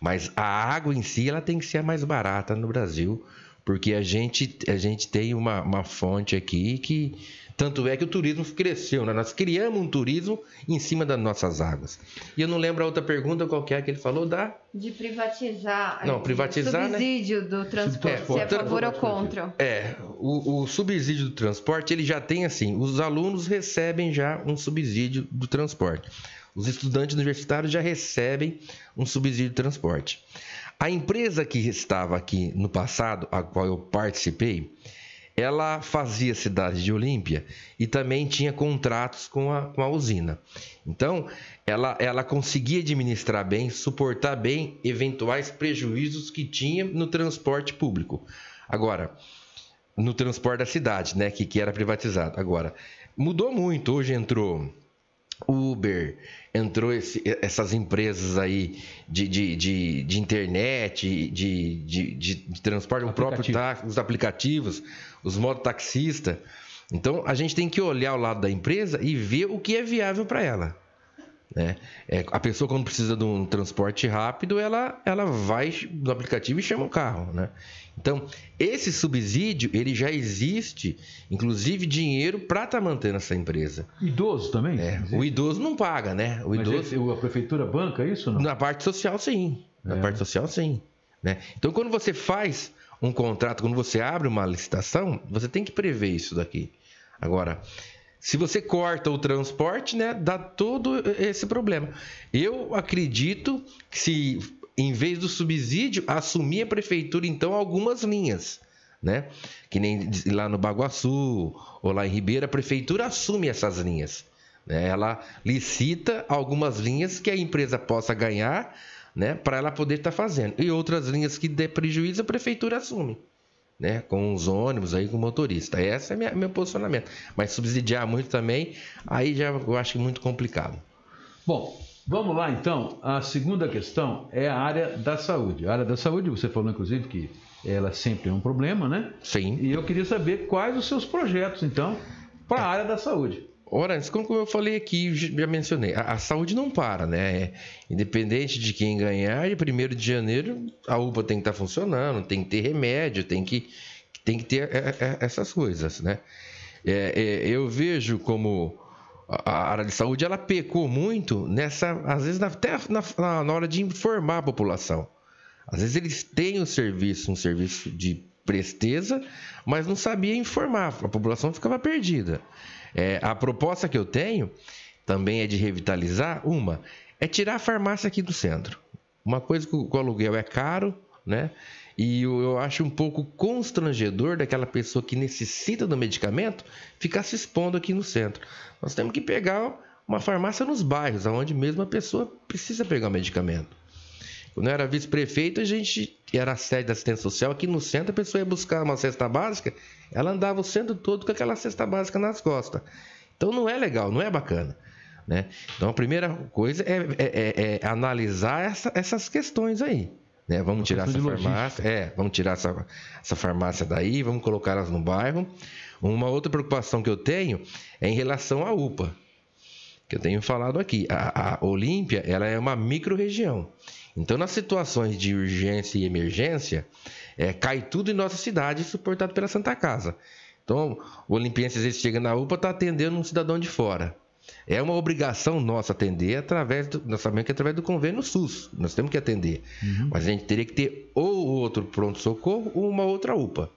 Mas a água em si, ela tem que ser a mais barata no Brasil, porque a gente, a gente tem uma, uma fonte aqui que. Tanto é que o turismo cresceu, né? Nós criamos um turismo em cima das nossas águas. E eu não lembro a outra pergunta qualquer que ele falou da. De privatizar. Não, privatizar. Né? Subsídio né? do transporte. se é a favor ou contra. É, o, o subsídio do transporte, ele já tem assim: os alunos recebem já um subsídio do transporte. Os estudantes universitários já recebem um subsídio de transporte. A empresa que estava aqui no passado, a qual eu participei, ela fazia cidade de Olímpia e também tinha contratos com a, com a usina. Então, ela, ela conseguia administrar bem, suportar bem eventuais prejuízos que tinha no transporte público. Agora, no transporte da cidade, né, que, que era privatizado. Agora, mudou muito. Hoje entrou Uber, entrou esse, essas empresas aí de, de, de, de internet, de, de, de, de transporte, o próprio táxi, os aplicativos, os mototaxistas. Então a gente tem que olhar o lado da empresa e ver o que é viável para ela. Né? É, a pessoa, quando precisa de um transporte rápido, ela, ela vai no aplicativo e chama um carro. Né? Então, esse subsídio ele já existe, inclusive dinheiro para estar tá mantendo essa empresa. Idoso também? É, o idoso não paga, né? O Mas idoso, esse, a prefeitura banca isso? Não? Na parte social, sim. Na é. parte social, sim. Né? Então, quando você faz um contrato, quando você abre uma licitação, você tem que prever isso daqui. Agora, se você corta o transporte, né, dá todo esse problema. Eu acredito que se em vez do subsídio, assumir a prefeitura então algumas linhas, né? Que nem lá no Baguaçu ou lá em Ribeira, a prefeitura assume essas linhas. Né? Ela licita algumas linhas que a empresa possa ganhar, né, para ela poder estar tá fazendo. E outras linhas que dê prejuízo, a prefeitura assume né, com os ônibus aí com o motorista. Esse é minha, meu posicionamento. Mas subsidiar muito também, aí já eu acho muito complicado. Bom, vamos lá então. A segunda questão é a área da saúde. A área da saúde, você falou inclusive que ela sempre é um problema, né? Sim. E eu queria saber quais os seus projetos então para a área da saúde. Ora, como eu falei aqui, já mencionei, a, a saúde não para, né? É, independente de quem ganhar, de 1 de janeiro a UPA tem que estar tá funcionando, tem que ter remédio, tem que, tem que ter é, é, essas coisas, né? É, é, eu vejo como a área de saúde ela pecou muito nessa, às vezes até na, na hora de informar a população. Às vezes eles têm o serviço, um serviço de presteza, mas não sabia informar, a população ficava perdida. É, a proposta que eu tenho também é de revitalizar. Uma é tirar a farmácia aqui do centro. Uma coisa que o aluguel é caro, né? E eu acho um pouco constrangedor daquela pessoa que necessita do medicamento ficar se expondo aqui no centro. Nós temos que pegar uma farmácia nos bairros, onde mesmo a pessoa precisa pegar o medicamento. Quando eu era vice-prefeito, a gente era a sede da assistência social. Aqui no centro, a pessoa ia buscar uma cesta básica, ela andava o centro todo com aquela cesta básica nas costas. Então não é legal, não é bacana. Né? Então a primeira coisa é, é, é, é analisar essa, essas questões aí. Né? Vamos tirar essa farmácia, é, vamos tirar essa, essa farmácia daí, vamos colocar elas no bairro. Uma outra preocupação que eu tenho é em relação à UPA, que eu tenho falado aqui. A, a Olímpia ela é uma micro-região. Então, nas situações de urgência e emergência, é, cai tudo em nossa cidade, suportado pela Santa Casa. Então, o olimpiense, às vezes, chega na UPA, está atendendo um cidadão de fora. É uma obrigação nossa atender através do. Nós sabemos que é através do convênio SUS. Nós temos que atender. Uhum. Mas a gente teria que ter ou outro pronto-socorro ou uma outra UPA.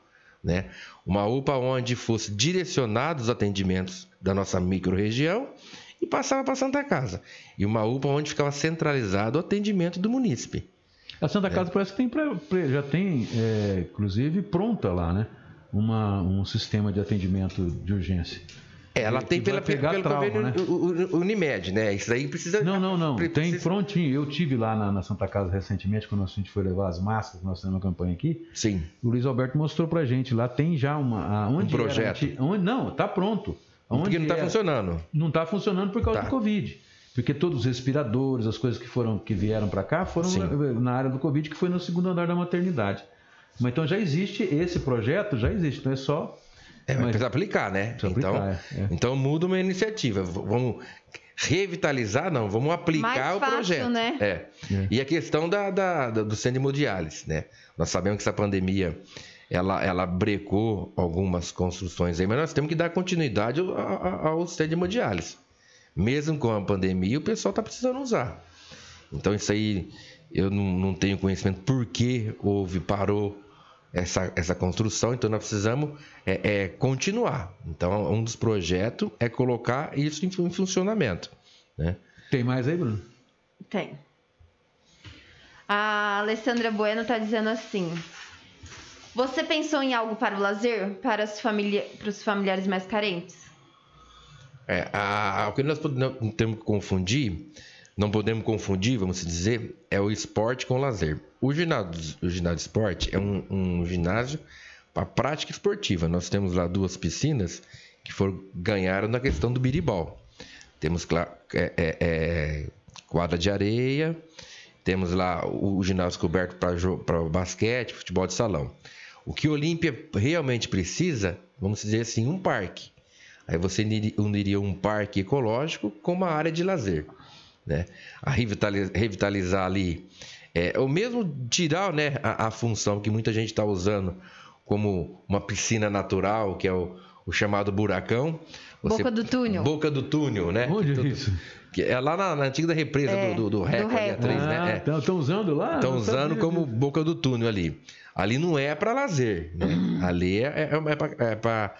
Né? Uma UPA onde fosse direcionados os atendimentos da nossa microrregião e passava para a Santa Casa. E uma UPA onde ficava centralizado o atendimento do munícipe. A Santa Casa é. parece que tem, já tem, é, inclusive, pronta lá, né? Uma, um sistema de atendimento de urgência. É, ela tem pela, pelo trauma, né? o, o, Unimed, né? Isso aí precisa. Não, não, não. Precisa... Tem prontinho. Eu tive lá na, na, Santa Casa recentemente, quando a gente foi levar as máscaras, nós temos uma campanha aqui. Sim. O Luiz Alberto mostrou pra gente lá, tem já uma. Onde um projeto. Era, onde, não, tá pronto. Onde Porque não está funcionando. Não está funcionando por causa tá. do Covid. Porque todos os respiradores, as coisas que foram que vieram para cá foram na, na área do Covid, que foi no segundo andar da maternidade. Mas então já existe esse projeto, já existe, então é só é, mas precisa aplicar, né? Precisa então, aplicar, é, é. então muda uma iniciativa. Vamos revitalizar, não, vamos aplicar Mais o fácil, projeto. Né? É. é. E a questão da, da, da do centro de hemodiálise, né? Nós sabemos que essa pandemia ela, ela brecou algumas construções aí, mas nós temos que dar continuidade ao, ao, ao centro de hemodiálise. Mesmo com a pandemia, o pessoal está precisando usar. Então isso aí eu não, não tenho conhecimento por que houve, parou essa, essa construção, então nós precisamos é, é, continuar. Então, um dos projetos é colocar isso em, em funcionamento. Né? Tem mais aí, Bruno? Tem. A Alessandra Bueno está dizendo assim: Você pensou em algo para o lazer, para, as famili para os familiares mais carentes? É, a, o que nós não temos que confundir não podemos confundir, vamos dizer, é o esporte com o lazer. O ginásio, o ginásio esporte é um, um ginásio para prática esportiva. Nós temos lá duas piscinas que foram, ganharam na questão do biribol. Temos é, é, é, quadra de areia, temos lá o, o ginásio coberto para basquete, futebol de salão. O que o Olímpia realmente precisa, vamos dizer assim, um parque. Aí você uniria um parque ecológico com uma área de lazer né? A revitalizar, revitalizar ali, é, ou mesmo tirar né, a, a função que muita gente está usando como uma piscina natural, que é o, o chamado buracão. Você, boca do túnel. Boca do túnel, né? Onde é isso? Que é lá na, na antiga represa é, do, do, do Reco, ali atrás, né? ah, né? Estão usando lá? Estão usando como boca do túnel ali. Ali não é para lazer, né? ali é, é, é para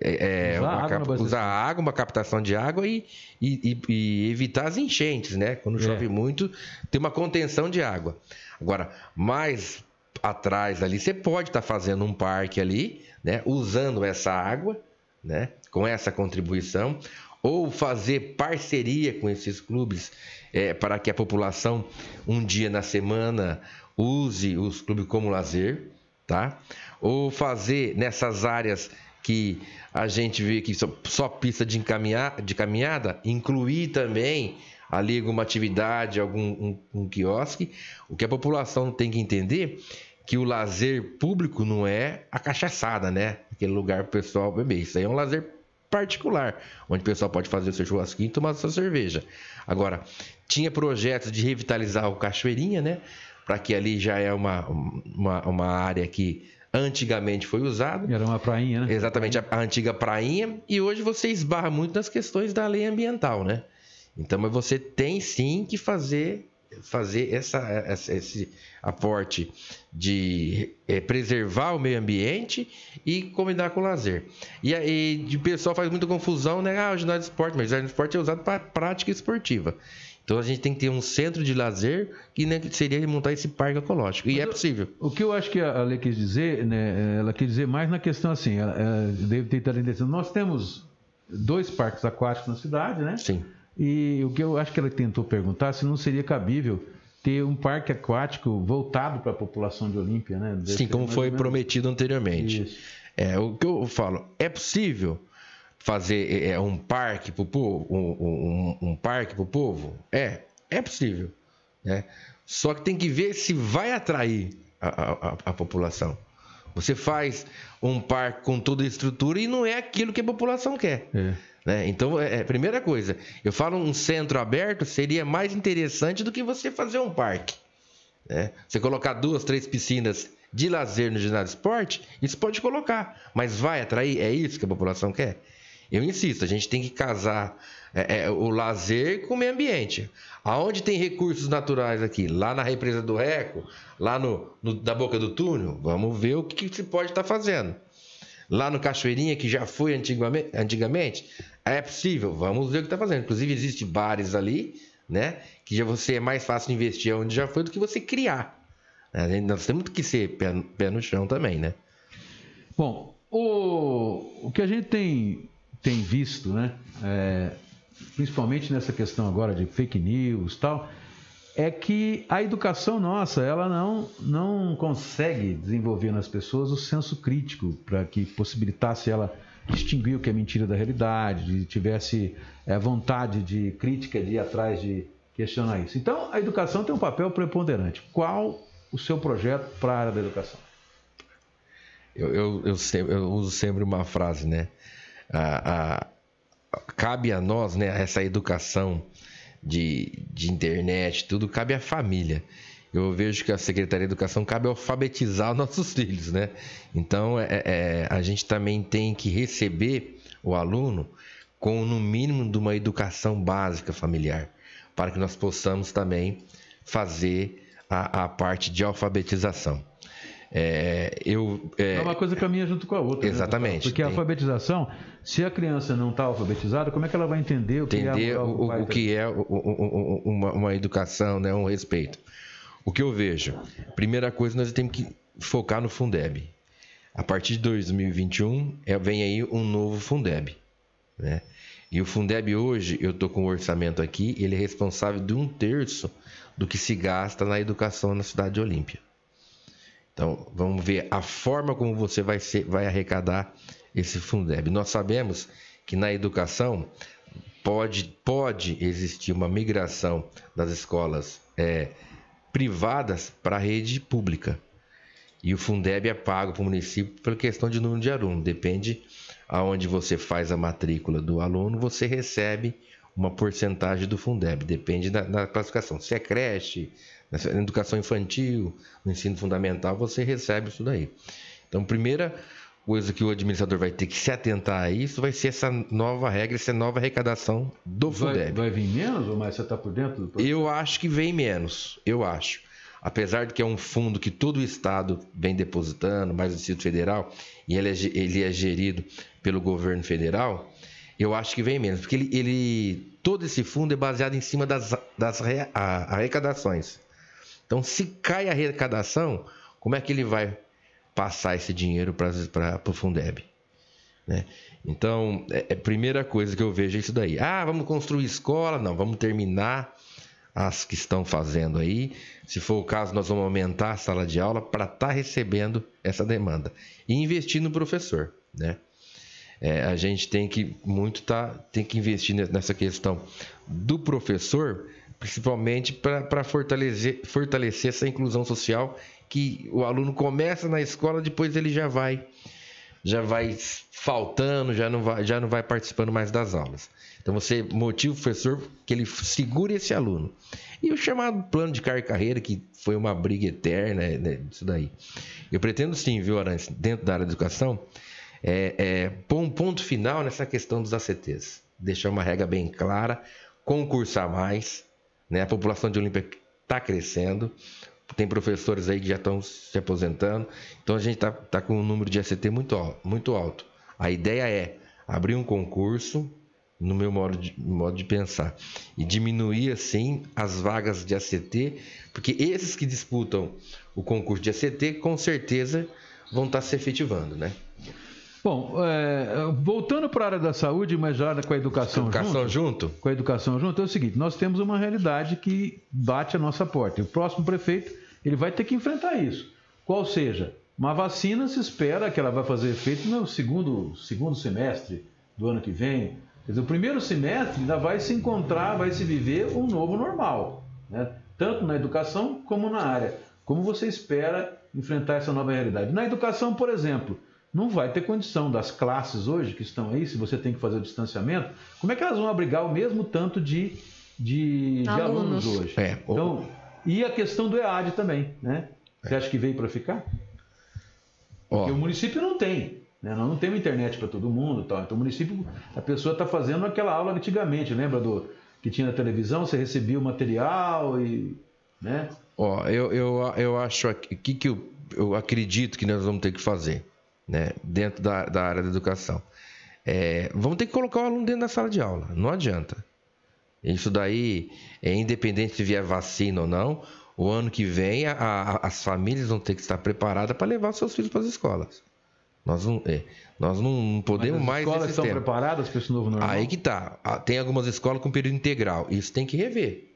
é, é, usar, água, cap... usar água, uma captação de água e, e, e, evitar as enchentes, né? Quando é. chove muito, tem uma contenção de água. Agora, mais atrás ali, você pode estar tá fazendo um parque ali, né? Usando essa água, né? Com essa contribuição, ou fazer parceria com esses clubes é, para que a população um dia na semana use os clubes como lazer, tá? Ou fazer nessas áreas que a gente vê que só, só pista de, encaminhar, de caminhada, incluir também ali alguma atividade, algum um, um quiosque. O que a população tem que entender que o lazer público não é a cachaçada, né? Aquele lugar para o pessoal beber. Isso aí é um lazer particular, onde o pessoal pode fazer o seu churrasquinho e tomar sua cerveja. Agora, tinha projetos de revitalizar o Cachoeirinha, né? Para que ali já é uma, uma, uma área que antigamente foi usado. Era uma prainha, né? Exatamente, a, a antiga prainha. E hoje você esbarra muito nas questões da lei ambiental, né? Então, mas você tem sim que fazer fazer essa, essa, esse aporte de é, preservar o meio ambiente e combinar com o lazer. E aí o pessoal faz muita confusão, né? Ah, o ginásio de esporte, mas o ginásio de esporte é usado para prática esportiva. Então a gente tem que ter um centro de lazer que né, seria montar esse parque ecológico. E Mas é possível. O, o que eu acho que a Lei quis dizer, né, ela quis dizer mais na questão assim, ela, ela deve ter entendido. Nós temos dois parques aquáticos na cidade, né? Sim. E o que eu acho que ela tentou perguntar se não seria cabível ter um parque aquático voltado para a população de Olímpia, né? Deve Sim, como foi prometido anteriormente. Isso. É, o que eu falo, é possível fazer é, é, um parque para o povo, um, um, um parque para o povo? É, é possível. Né? Só que tem que ver se vai atrair a, a, a população. Você faz um parque com toda a estrutura e não é aquilo que a população quer. É. Né? Então, é, é, primeira coisa, eu falo um centro aberto seria mais interessante do que você fazer um parque. Né? Você colocar duas, três piscinas de lazer no ginásio de esporte, isso pode colocar, mas vai atrair? É isso que a população quer? Eu insisto, a gente tem que casar é, é, o lazer com o meio ambiente. Aonde tem recursos naturais aqui? Lá na represa do Reco, lá no, no da boca do túnel, vamos ver o que, que se pode estar tá fazendo. Lá no Cachoeirinha, que já foi antigamente, antigamente é possível, vamos ver o que está fazendo. Inclusive, existem bares ali, né? Que já você é mais fácil investir onde já foi do que você criar. Né? Nós temos que ser pé, pé no chão também, né? Bom, o, o que a gente tem tem visto, né? É, principalmente nessa questão agora de fake news tal, é que a educação nossa, ela não, não consegue desenvolver nas pessoas o senso crítico para que possibilitasse ela distinguir o que é mentira da realidade, de tivesse é, vontade de crítica de ir atrás de questionar isso. Então, a educação tem um papel preponderante. Qual o seu projeto para a área da educação? Eu, eu, eu, sempre, eu uso sempre uma frase, né? A, a, cabe a nós, né, essa educação de, de internet, tudo, cabe à família. Eu vejo que a Secretaria de Educação cabe alfabetizar nossos filhos, né? Então, é, é, a gente também tem que receber o aluno com, no mínimo, de uma educação básica familiar, para que nós possamos também fazer a, a parte de alfabetização. É, eu, é... é uma coisa caminha junto com a outra. Né, Exatamente. Né? Porque a alfabetização, se a criança não está alfabetizada, como é que ela vai entender o que entender é a o, o que é uma, uma, educação, né, um respeito? O que eu vejo, primeira coisa, nós temos que focar no Fundeb. A partir de 2021 é, vem aí um novo Fundeb, né? E o Fundeb hoje, eu estou com o orçamento aqui, ele é responsável de um terço do que se gasta na educação na cidade de Olímpia. Então, vamos ver a forma como você vai, ser, vai arrecadar esse Fundeb. Nós sabemos que na educação pode, pode existir uma migração das escolas é, privadas para a rede pública. E o Fundeb é pago para o município pela questão de número de alunos. Depende aonde você faz a matrícula do aluno, você recebe uma porcentagem do Fundeb. Depende da, da classificação. Se é creche, na educação infantil, no ensino fundamental, você recebe isso daí. Então, primeira coisa que o administrador vai ter que se atentar a isso vai ser essa nova regra, essa nova arrecadação do vai, Fundeb. Vai vir menos ou mais? Você está por dentro? Do eu acho que vem menos, eu acho. Apesar de que é um fundo que todo o Estado vem depositando, mais o Distrito Federal, e ele é, ele é gerido pelo governo federal, eu acho que vem menos. Porque ele, ele todo esse fundo é baseado em cima das, das arrecadações. Então, se cai a arrecadação, como é que ele vai passar esse dinheiro para o Fundeb? Né? Então, é, é a primeira coisa que eu vejo é isso daí. Ah, vamos construir escola? Não, vamos terminar as que estão fazendo aí. Se for o caso, nós vamos aumentar a sala de aula para estar tá recebendo essa demanda e investir no professor, né? É, a gente tem que muito tá, tem que investir nessa questão do professor principalmente para fortalecer, fortalecer essa inclusão social que o aluno começa na escola, depois ele já vai já vai faltando, já não vai, já não vai participando mais das aulas. Então você motiva o professor que ele segure esse aluno. E o chamado plano de carreira, que foi uma briga eterna, né, isso daí. Eu pretendo sim, viu, Arantes, dentro da área da educação, é, é, pôr um ponto final nessa questão dos ACTs. Deixar uma regra bem clara, concursar mais, né? A população de Olímpia está crescendo, tem professores aí que já estão se aposentando, então a gente está tá com um número de ACT muito, muito alto. A ideia é abrir um concurso, no meu modo de, modo de pensar, e diminuir assim as vagas de ACT, porque esses que disputam o concurso de ACT, com certeza vão estar tá se efetivando, né? Bom, é, voltando para a área da saúde, mas já com a educação, educação junto, junto, Com a educação junto, é o seguinte: nós temos uma realidade que bate a nossa porta. O próximo prefeito ele vai ter que enfrentar isso. Qual seja, uma vacina se espera que ela vai fazer efeito no segundo, segundo semestre do ano que vem. Quer dizer, o primeiro semestre ainda vai se encontrar, vai se viver um novo normal, né? tanto na educação como na área. Como você espera enfrentar essa nova realidade? Na educação, por exemplo não vai ter condição das classes hoje que estão aí, se você tem que fazer o distanciamento, como é que elas vão abrigar o mesmo tanto de, de, alunos. de alunos. hoje? É, então, e a questão do EAD também, né? Você acha que veio para ficar? Porque o município não tem. Né? Nós não temos internet para todo mundo. Tal. Então o município, a pessoa está fazendo aquela aula antigamente, lembra do que tinha na televisão, você recebia o material e. Né? Ó, eu, eu, eu acho que, que eu, eu acredito que nós vamos ter que fazer né, dentro da, da área da educação. É, vamos ter que colocar o aluno dentro da sala de aula, não adianta. Isso daí, é independente se vier vacina ou não, o ano que vem a, a, as famílias vão ter que estar preparadas para levar seus filhos para as escolas. Nós não, é, nós não podemos Mas as mais escolas estão preparadas para esse novo normal? Aí que tá. Ah, Tem algumas escolas com período integral. Isso tem que rever.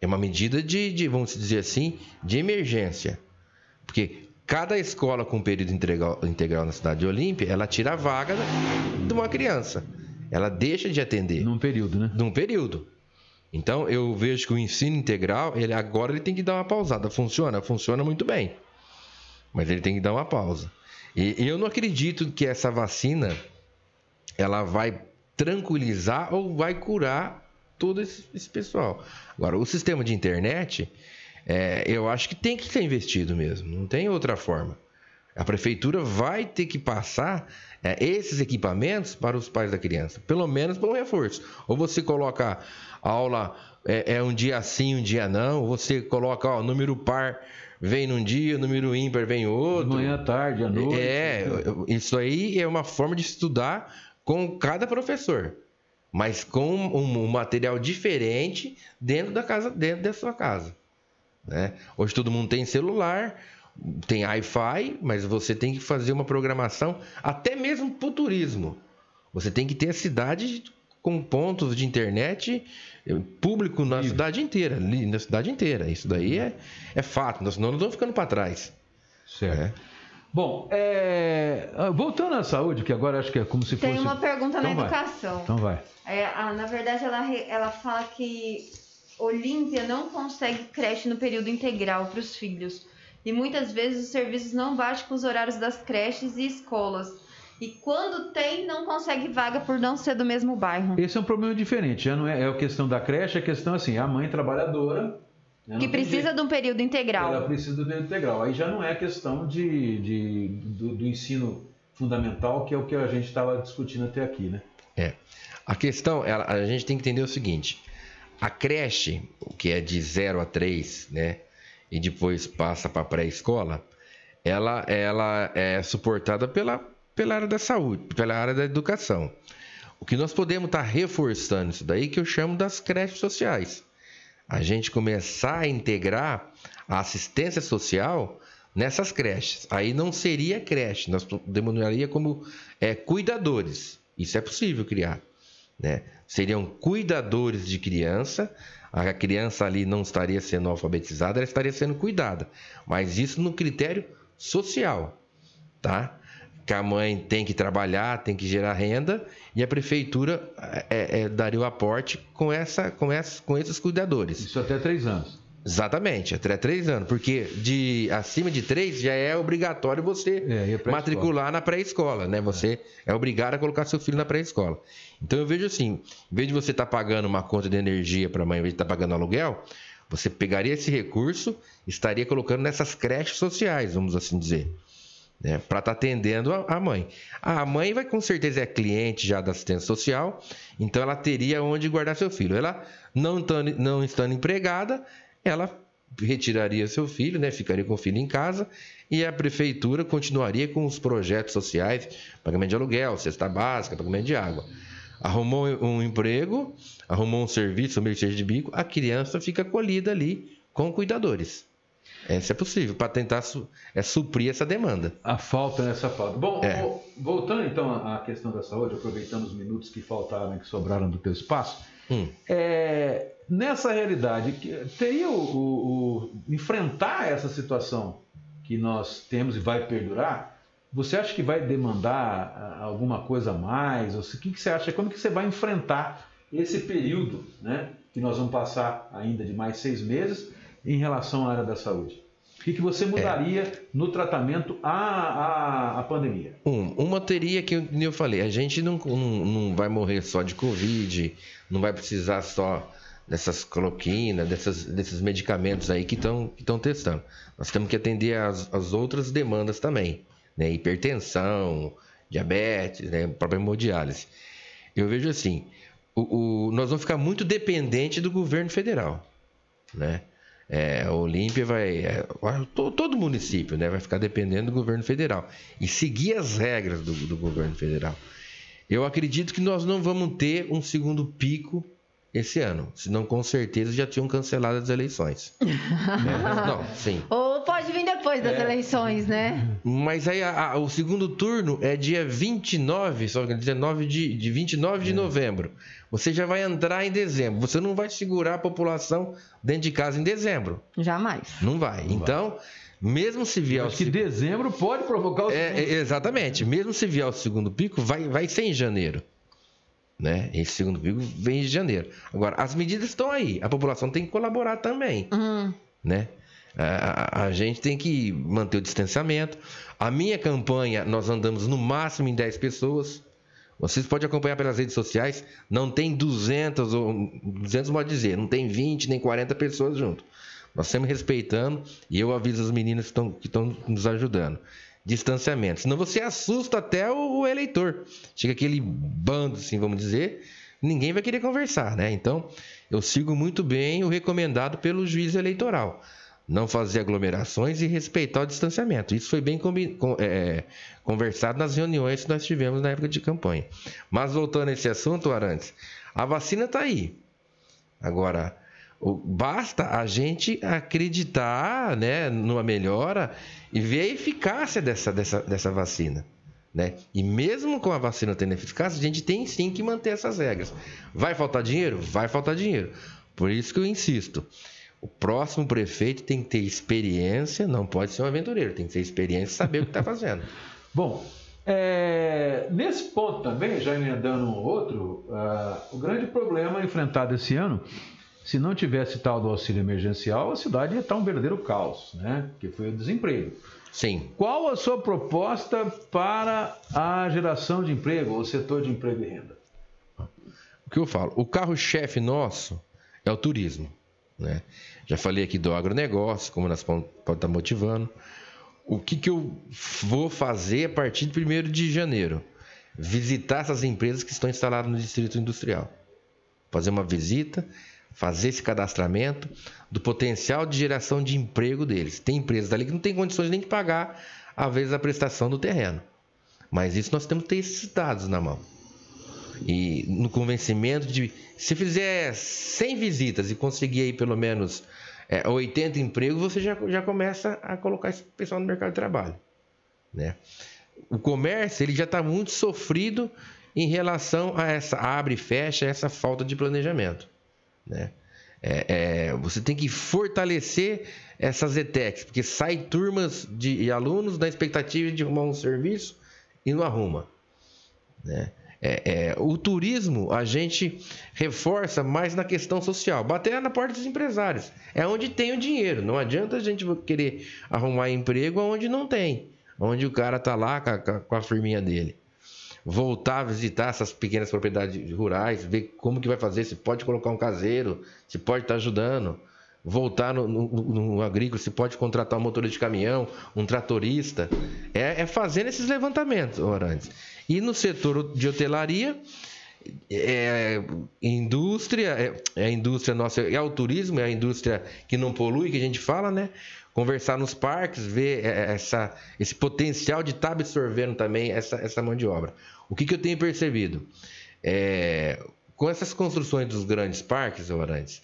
É uma medida de, de, vamos dizer assim, de emergência. Porque cada escola com período integral, integral na cidade de Olímpia, ela tira a vaga de uma criança. Ela deixa de atender Num período, né? num período. Então eu vejo que o ensino integral, ele agora ele tem que dar uma pausada. Funciona? Funciona muito bem. Mas ele tem que dar uma pausa. E, e eu não acredito que essa vacina ela vai tranquilizar ou vai curar todo esse, esse pessoal. Agora, o sistema de internet, é, eu acho que tem que ser investido mesmo. Não tem outra forma. A prefeitura vai ter que passar é, esses equipamentos para os pais da criança, pelo menos para um reforço. Ou você coloca a aula é, é um dia sim, um dia não. Ou você coloca, ó, número par vem num dia, número ímpar vem De outro. manhã, à tarde, à noite. É, isso aí é uma forma de estudar com cada professor, mas com um, um material diferente dentro da casa, dentro da sua casa. Né? Hoje todo mundo tem celular, tem Wi-Fi, mas você tem que fazer uma programação até mesmo para o turismo. Você tem que ter a cidade com pontos de internet eh, público na Livre. cidade inteira, na cidade inteira. Isso daí é, é fato, nós senão nós vamos ficando para trás. Certo. né? Bom, é, ah, voltando à saúde, que agora acho que é como se Tem fosse. uma pergunta na Então vai. educação. Então vai. É, ah, na verdade, ela, ela fala que Olímpia não consegue creche no período integral para os filhos. E muitas vezes os serviços não batem com os horários das creches e escolas. E quando tem, não consegue vaga por não ser do mesmo bairro. Esse é um problema diferente. Já não é, é a questão da creche, é a questão assim, a mãe trabalhadora. né, Que precisa de um período integral. Ela precisa do período integral. Aí já não é questão de, de- do, do ensino fundamental, que é o que a gente estava discutindo até aqui, né? É. A questão, ela- a gente tem que entender o seguinte: a creche, o que é de 0 a 3, né, e depois passa para a pré-escola, ela, ela é suportada pela, pela área da saúde, pela área da educação. O que nós podemos estar reforçando isso daí, que eu chamo das creches sociais. A gente começar a integrar a assistência social nessas creches. Aí não seria creche, nós denominaria como é, cuidadores. Isso é possível criar. Né? Seriam cuidadores de criança. A criança ali não estaria sendo alfabetizada, ela estaria sendo cuidada. Mas isso no critério social, tá? Que a mãe tem que trabalhar, tem que gerar renda e a prefeitura é, é, daria o aporte com, essa, com, essa, com esses cuidadores. Isso até três anos. Exatamente, até três anos, porque de acima de três já é obrigatório você É, matricular na pré-escola, né? Você é. obrigado a colocar seu filho na pré-escola. Então eu vejo assim, em vez de você estar pagando uma conta de energia para a mãe, em vez de estar pagando aluguel, você pegaria esse recurso, estaria colocando nessas creches sociais, vamos assim dizer. Né, para estar atendendo a, a mãe. A mãe vai com certeza é cliente já da assistência social, então ela teria onde guardar seu filho. Ela não não estando empregada, ela retiraria seu filho, né, ficaria com o filho em casa e a prefeitura continuaria com os projetos sociais, pagamento de aluguel, cesta básica, pagamento de água. Arrumou um emprego, arrumou um serviço, um meio de bico, a criança fica acolhida ali com cuidadores. Essa é possível, para tentar su é, suprir essa demanda. A falta nessa falta. Bom, É. vo- voltando então à questão da saúde, aproveitando os minutos que faltaram e que sobraram do teu espaço, Hum. é, nessa realidade, teria o, o- o- enfrentar essa situação que nós temos e vai perdurar? Você acha que vai demandar ah, alguma coisa a mais? Ou o que, que você acha? Como que você vai enfrentar esse período, né, que nós vamos passar ainda de mais seis meses em relação à área da saúde? O que, que você mudaria no tratamento à, à, à pandemia? Um, uma teoria que que eu falei, a gente não, não, não vai morrer só de Covid, não vai precisar só dessas cloroquinas, dessas, desses medicamentos aí que estão que testando. Nós temos que atender as outras demandas também, né? Hipertensão, diabetes, né? própria hemodiálise. Eu vejo assim, o, o- nós vamos ficar muito dependente do governo federal, né? É, a Olímpia vai. é, to- todo município né, vai ficar dependendo do governo federal e seguir as regras do, do governo federal. Eu acredito que nós não vamos ter um segundo pico esse ano. Senão, com certeza, já tinham cancelado as eleições. é, não, sim. Ou pode vir depois das é. eleições, né? Mas aí a, a, o segundo turno é dia 29, só 19 de, de 29 de é. novembro. Você já vai entrar em dezembro. Você não vai segurar a população dentro de casa em dezembro. Jamais. Não vai. Não então. Vai. Mesmo se vier Acho o... que dezembro pode provocar o é, segundo... é, Exatamente. Mesmo se vier o segundo pico, vai, vai ser em janeiro. Né? Esse segundo pico vem em janeiro. Agora, as medidas estão aí. A população tem que colaborar também. Uhum. Né? A, a, a, gente tem que manter o distanciamento. A minha campanha, nós andamos no máximo em 10 pessoas. Vocês podem acompanhar pelas redes sociais. Não tem 200, ou 200 pode dizer, não tem 20 nem 40 pessoas junto. Nós estamos respeitando e eu aviso os meninos que estão nos ajudando. Distanciamento. Senão você assusta até o, eleitor. Chega aquele bando, assim, vamos dizer, ninguém vai querer conversar, né? Então, eu sigo muito bem o recomendado pelo juiz eleitoral. Não fazer aglomerações e respeitar o distanciamento. Isso foi bem é, conversado nas reuniões que nós tivemos na época de campanha. Mas voltando a esse assunto, Arantes, a vacina está aí. Agora, Basta a gente acreditar né, numa melhora e ver a eficácia dessa, dessa, dessa vacina. Né? E mesmo com a vacina tendo eficácia, a gente tem sim que manter essas regras. Vai faltar dinheiro? Vai faltar dinheiro. Por isso que eu insisto. O próximo prefeito tem que ter experiência, não pode ser um aventureiro, tem que ter experiência e saber o que está fazendo. Bom, é, nesse ponto também, já emendando um outro, uh, o grande problema enfrentado esse ano se não tivesse tal do auxílio emergencial, a cidade ia estar um verdadeiro caos, né? Que foi o desemprego. Sim. Qual a sua proposta para a geração de emprego, o setor de emprego e renda? O que eu falo? O carro-chefe nosso é o turismo. Né? Já falei aqui do agronegócio, como nós podemos estar motivando. O que, que eu vou fazer a partir de 1 de janeiro? Visitar essas empresas que estão instaladas no distrito industrial. Fazer uma visita, fazer esse cadastramento do potencial de geração de emprego deles. Tem empresas ali que não tem condições nem de pagar, às vezes, a prestação do terreno. Mas isso nós temos que ter esses dados na mão. E no convencimento de, se fizer 100 visitas e conseguir aí pelo menos é, 80 empregos, você já, já começa a colocar esse pessoal no mercado de trabalho. Né? O comércio ele já está muito sofrido em relação a essa abre e fecha, essa falta de planejamento. Né? É, é, você tem que fortalecer essas ETECs, porque sai turmas de alunos na expectativa de arrumar um serviço e não arruma. Né? É, é, o turismo a gente reforça mais na questão social, bater na porta dos empresários. É onde tem o dinheiro. Não adianta a gente querer arrumar emprego onde não tem, onde o cara está lá com a, com a firminha dele voltar a visitar essas pequenas propriedades rurais, ver como que vai fazer, se pode colocar um caseiro, se pode estar ajudando, voltar no, no, no agrícola, se pode contratar um motorista de caminhão, um tratorista, é, é fazendo esses levantamentos, Orantes. E no setor de hotelaria, é, indústria, é, é, a indústria nossa, é o turismo, é a indústria que não polui, que a gente fala, né? conversar nos parques, ver é, essa, esse potencial de estar tá absorvendo também essa, essa mão de obra. O que, que eu tenho percebido? É, com essas construções dos grandes parques, Orantes,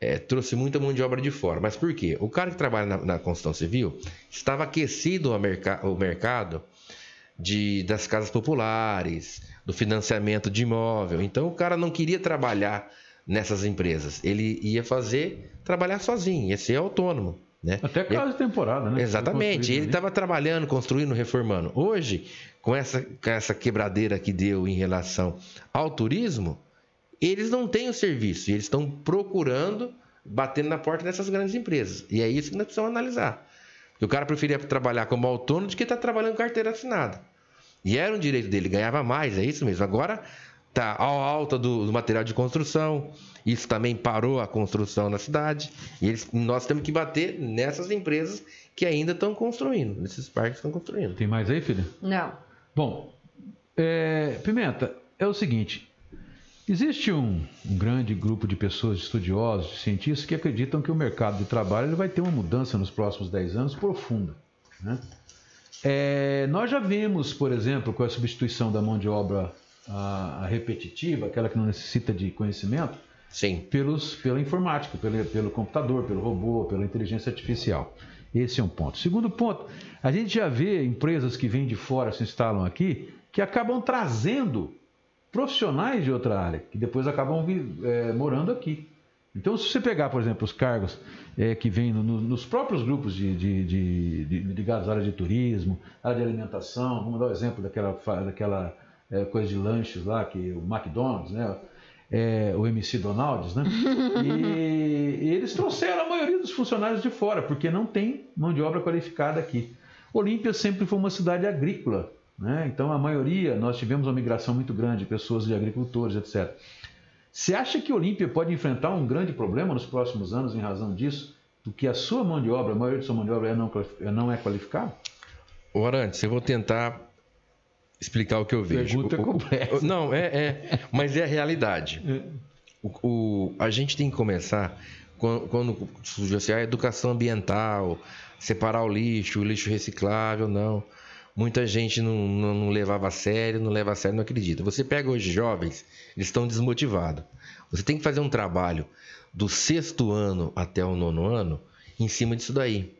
é, trouxe muita mão de obra de fora. Mas por quê? O cara que trabalha na, na construção civil estava aquecido o, merc o mercado de, das casas populares, do financiamento de imóvel. Então o cara não queria trabalhar nessas empresas. Ele ia fazer trabalhar sozinho, ia ser autônomo. Né? Até casa de temporada, né? Exatamente. Ele estava trabalhando, construindo, reformando. Hoje, com essa, com essa quebradeira que deu em relação ao turismo, eles não têm o serviço. Eles estão procurando, batendo na porta dessas grandes empresas. E é isso que nós precisamos analisar. Porque o cara preferia trabalhar como autônomo do que estar tá trabalhando carteira assinada. E era um direito dele, ganhava mais, é isso mesmo. Agora está a alta do, do, material de construção, isso também parou a construção na cidade, e eles, nós temos que bater nessas empresas que ainda estão construindo, nesses parques que estão construindo. Tem mais aí, filha? Não. Bom, é, Pimenta, é o seguinte, existe um, um, grande grupo de pessoas, de estudiosos, de cientistas, que acreditam que o mercado de trabalho ele vai ter uma mudança nos próximos 10 anos profunda, né? É, nós já vimos, por exemplo, com a substituição da mão de obra a, a repetitiva, aquela que não necessita de conhecimento, Sim. Pelos, pela informática, pelo, pelo computador, pelo robô, pela inteligência artificial. Esse é um ponto. Segundo ponto, a gente já vê empresas que vêm de fora, se instalam aqui, que acabam trazendo profissionais de outra área, que depois acabam é, morando aqui. Então, se você pegar, por exemplo, os cargos é, que vêm no, nos próprios grupos de, de, de, de, ligados à área de turismo, área de alimentação, vamos dar o exemplo daquela, daquela é, coisa de lanches lá, que o McDonald's, né? É, o MC Donalds, né? E, e, eles trouxeram a maioria dos funcionários de fora, porque não tem mão de obra qualificada aqui. Olímpia sempre foi uma cidade agrícola, né? Então a maioria, nós tivemos uma migração muito grande de pessoas de agricultores, etc. Você acha que Olímpia pode enfrentar um grande problema nos próximos anos em razão disso? Do que a sua mão de obra, a maioria da sua mão de obra é não, é não é qualificada? Ora, antes, eu vou tentar explicar o que eu vejo. Pergunta o, complexa. não, é, é, mas é a realidade. É. O, o, a gente tem que começar quando, quando surge assim, a educação ambiental, separar o lixo, o lixo reciclável, não muita gente não, não, não, levava a sério, não leva a sério, não acredita. Você pega hoje jovens, eles estão desmotivados. Você tem que fazer um trabalho do sexto ano até o nono ano em cima disso daí.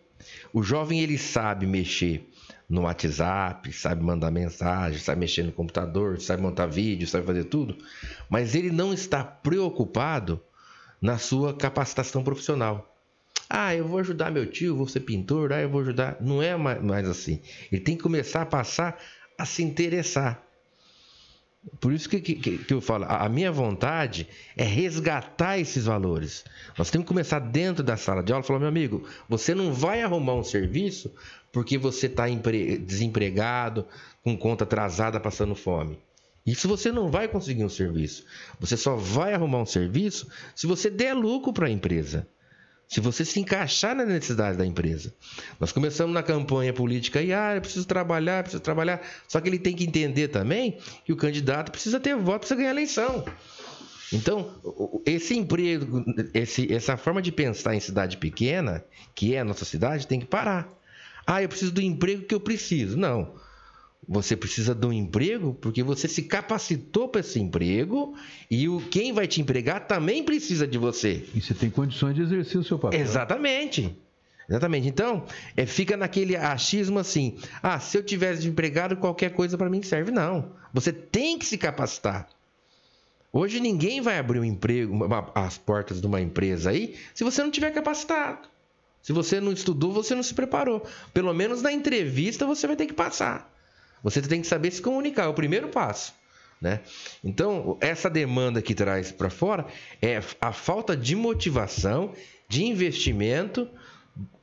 O jovem ele sabe mexer no WhatsApp, sabe mandar mensagem, sabe mexer no computador, sabe montar vídeo, sabe fazer tudo, mas ele não está preocupado na sua capacitação profissional. Ah, eu vou ajudar meu tio, vou ser pintor, ah, eu vou ajudar. Não é mais assim. Ele tem que começar a passar a se interessar. Por isso que, que, que, eu falo, a minha vontade é resgatar esses valores. Nós temos que começar dentro da sala de aula e falar, meu amigo, você não vai arrumar um serviço porque você está desempregado, com conta atrasada, passando fome. Isso você não vai conseguir um serviço. Você só vai arrumar um serviço se você der lucro para a empresa se você se encaixar na necessidade da empresa. Nós começamos na campanha política e ah, eu preciso trabalhar, preciso trabalhar. Só que ele tem que entender também que o candidato precisa ter voto para ganhar a eleição. Então, esse emprego, esse, essa forma de pensar em cidade pequena, que é a nossa cidade, tem que parar. Ah, eu preciso do emprego que eu preciso. Não. Você precisa de um emprego porque você se capacitou para esse emprego e o quem vai te empregar também precisa de você. E você tem condições de exercer o seu papel. Exatamente. Exatamente. Então, é, fica naquele achismo assim: ah, se eu tivesse empregado, qualquer coisa para mim serve. Não. Você tem que se capacitar. Hoje ninguém vai abrir um emprego, uma, as portas de uma empresa aí, se você não tiver capacitado. Se você não estudou, você não se preparou. Pelo menos na entrevista você vai ter que passar. Você tem que saber se comunicar, é o primeiro passo. Né? Então, essa demanda que traz para fora é a falta de motivação, de investimento,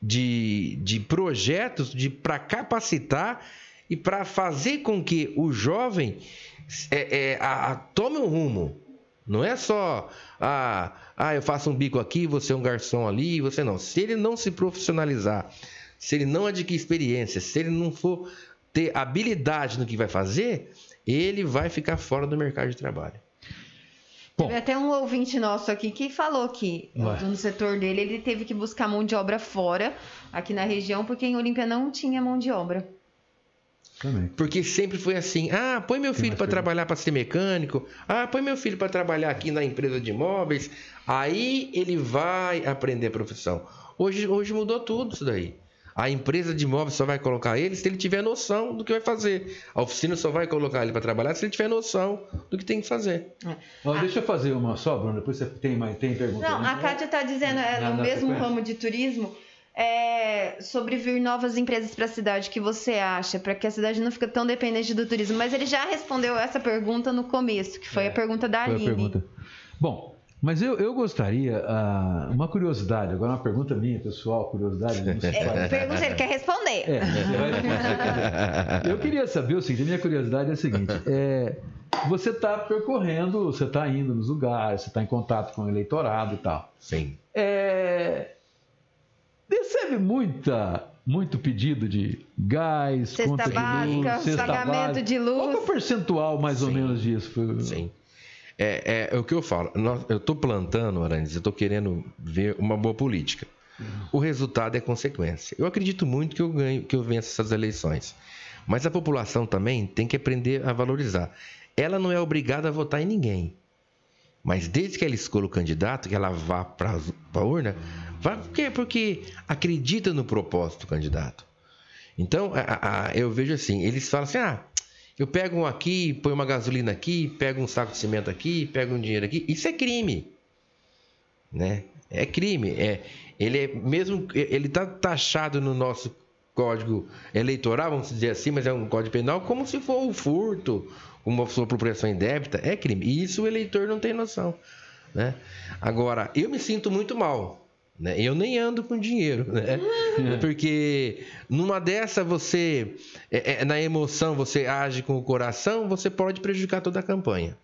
de, de projetos de, para capacitar e para fazer com que o jovem é, é, a, a, tome um rumo. Não é só, ah, ah, eu faço um bico aqui, você é um garçom ali, você não. Se ele não se profissionalizar, se ele não adquirir experiência, se ele não for ter habilidade no que vai fazer, ele vai ficar fora do mercado de trabalho. Bom. Teve até um ouvinte nosso aqui que falou que Ué. no setor dele ele teve que buscar mão de obra fora, aqui na região, porque em Olímpia não tinha mão de obra. Também. Porque sempre foi assim: ah, põe meu filho para trabalhar para ser mecânico, ah, põe meu filho para trabalhar aqui na empresa de imóveis, aí ele vai aprender a profissão. Hoje, hoje mudou tudo isso daí. A empresa de imóveis só vai colocar ele se ele tiver noção do que vai fazer. A oficina só vai colocar ele para trabalhar se ele tiver noção do que tem que fazer. É. Deixa eu fazer uma só, Bruno, depois você tem, mais, tem pergunta. Não, a Kátia está dizendo, é, no mesmo sequência. ramo de turismo, é, sobre vir novas empresas para a cidade, que você acha, para que a cidade não fique tão dependente do turismo? Mas ele já respondeu essa pergunta no começo, que foi é, a pergunta da Aline. A pergunta. Bom, mas eu, eu gostaria, uh, uma curiosidade, agora uma pergunta minha, pessoal, curiosidade. É, pergunta, ele quer responder. É, vai... eu queria saber o seguinte, a minha curiosidade é a seguinte, é, você está percorrendo, você está indo nos lugares, você está em contato com o eleitorado e tal. Sim. É, recebe muita, muito pedido de gás, cesta conta básica, de luz, cesta pagamento básica. de luz. Qual é o percentual mais Sim. ou menos disso? Sim. É, é, é o que eu falo. Eu estou plantando, Arantes, eu estou querendo ver uma boa política. O resultado é consequência. Eu acredito muito que eu ganho, que eu vença essas eleições. Mas a população também tem que aprender a valorizar. Ela não é obrigada a votar em ninguém. Mas desde que ela escolha o candidato, que ela vá para a urna, vá por quê? Porque acredita no propósito do candidato. Então, a, a, eu vejo assim, eles falam assim, ah, eu pego um aqui, põe uma gasolina aqui, pego um saco de cimento aqui, pego um dinheiro aqui. Isso é crime, né? É crime. É, ele é mesmo, ele está taxado no nosso código eleitoral, vamos dizer assim, mas é um código penal, como se for o furto, uma sua apropriação indébita, é crime. E isso o eleitor não tem noção. Né? Agora, eu me sinto muito mal. Né? Eu nem ando com dinheiro, né? Porque numa dessa você, é, é, na emoção, você age com o coração, você pode prejudicar toda a campanha.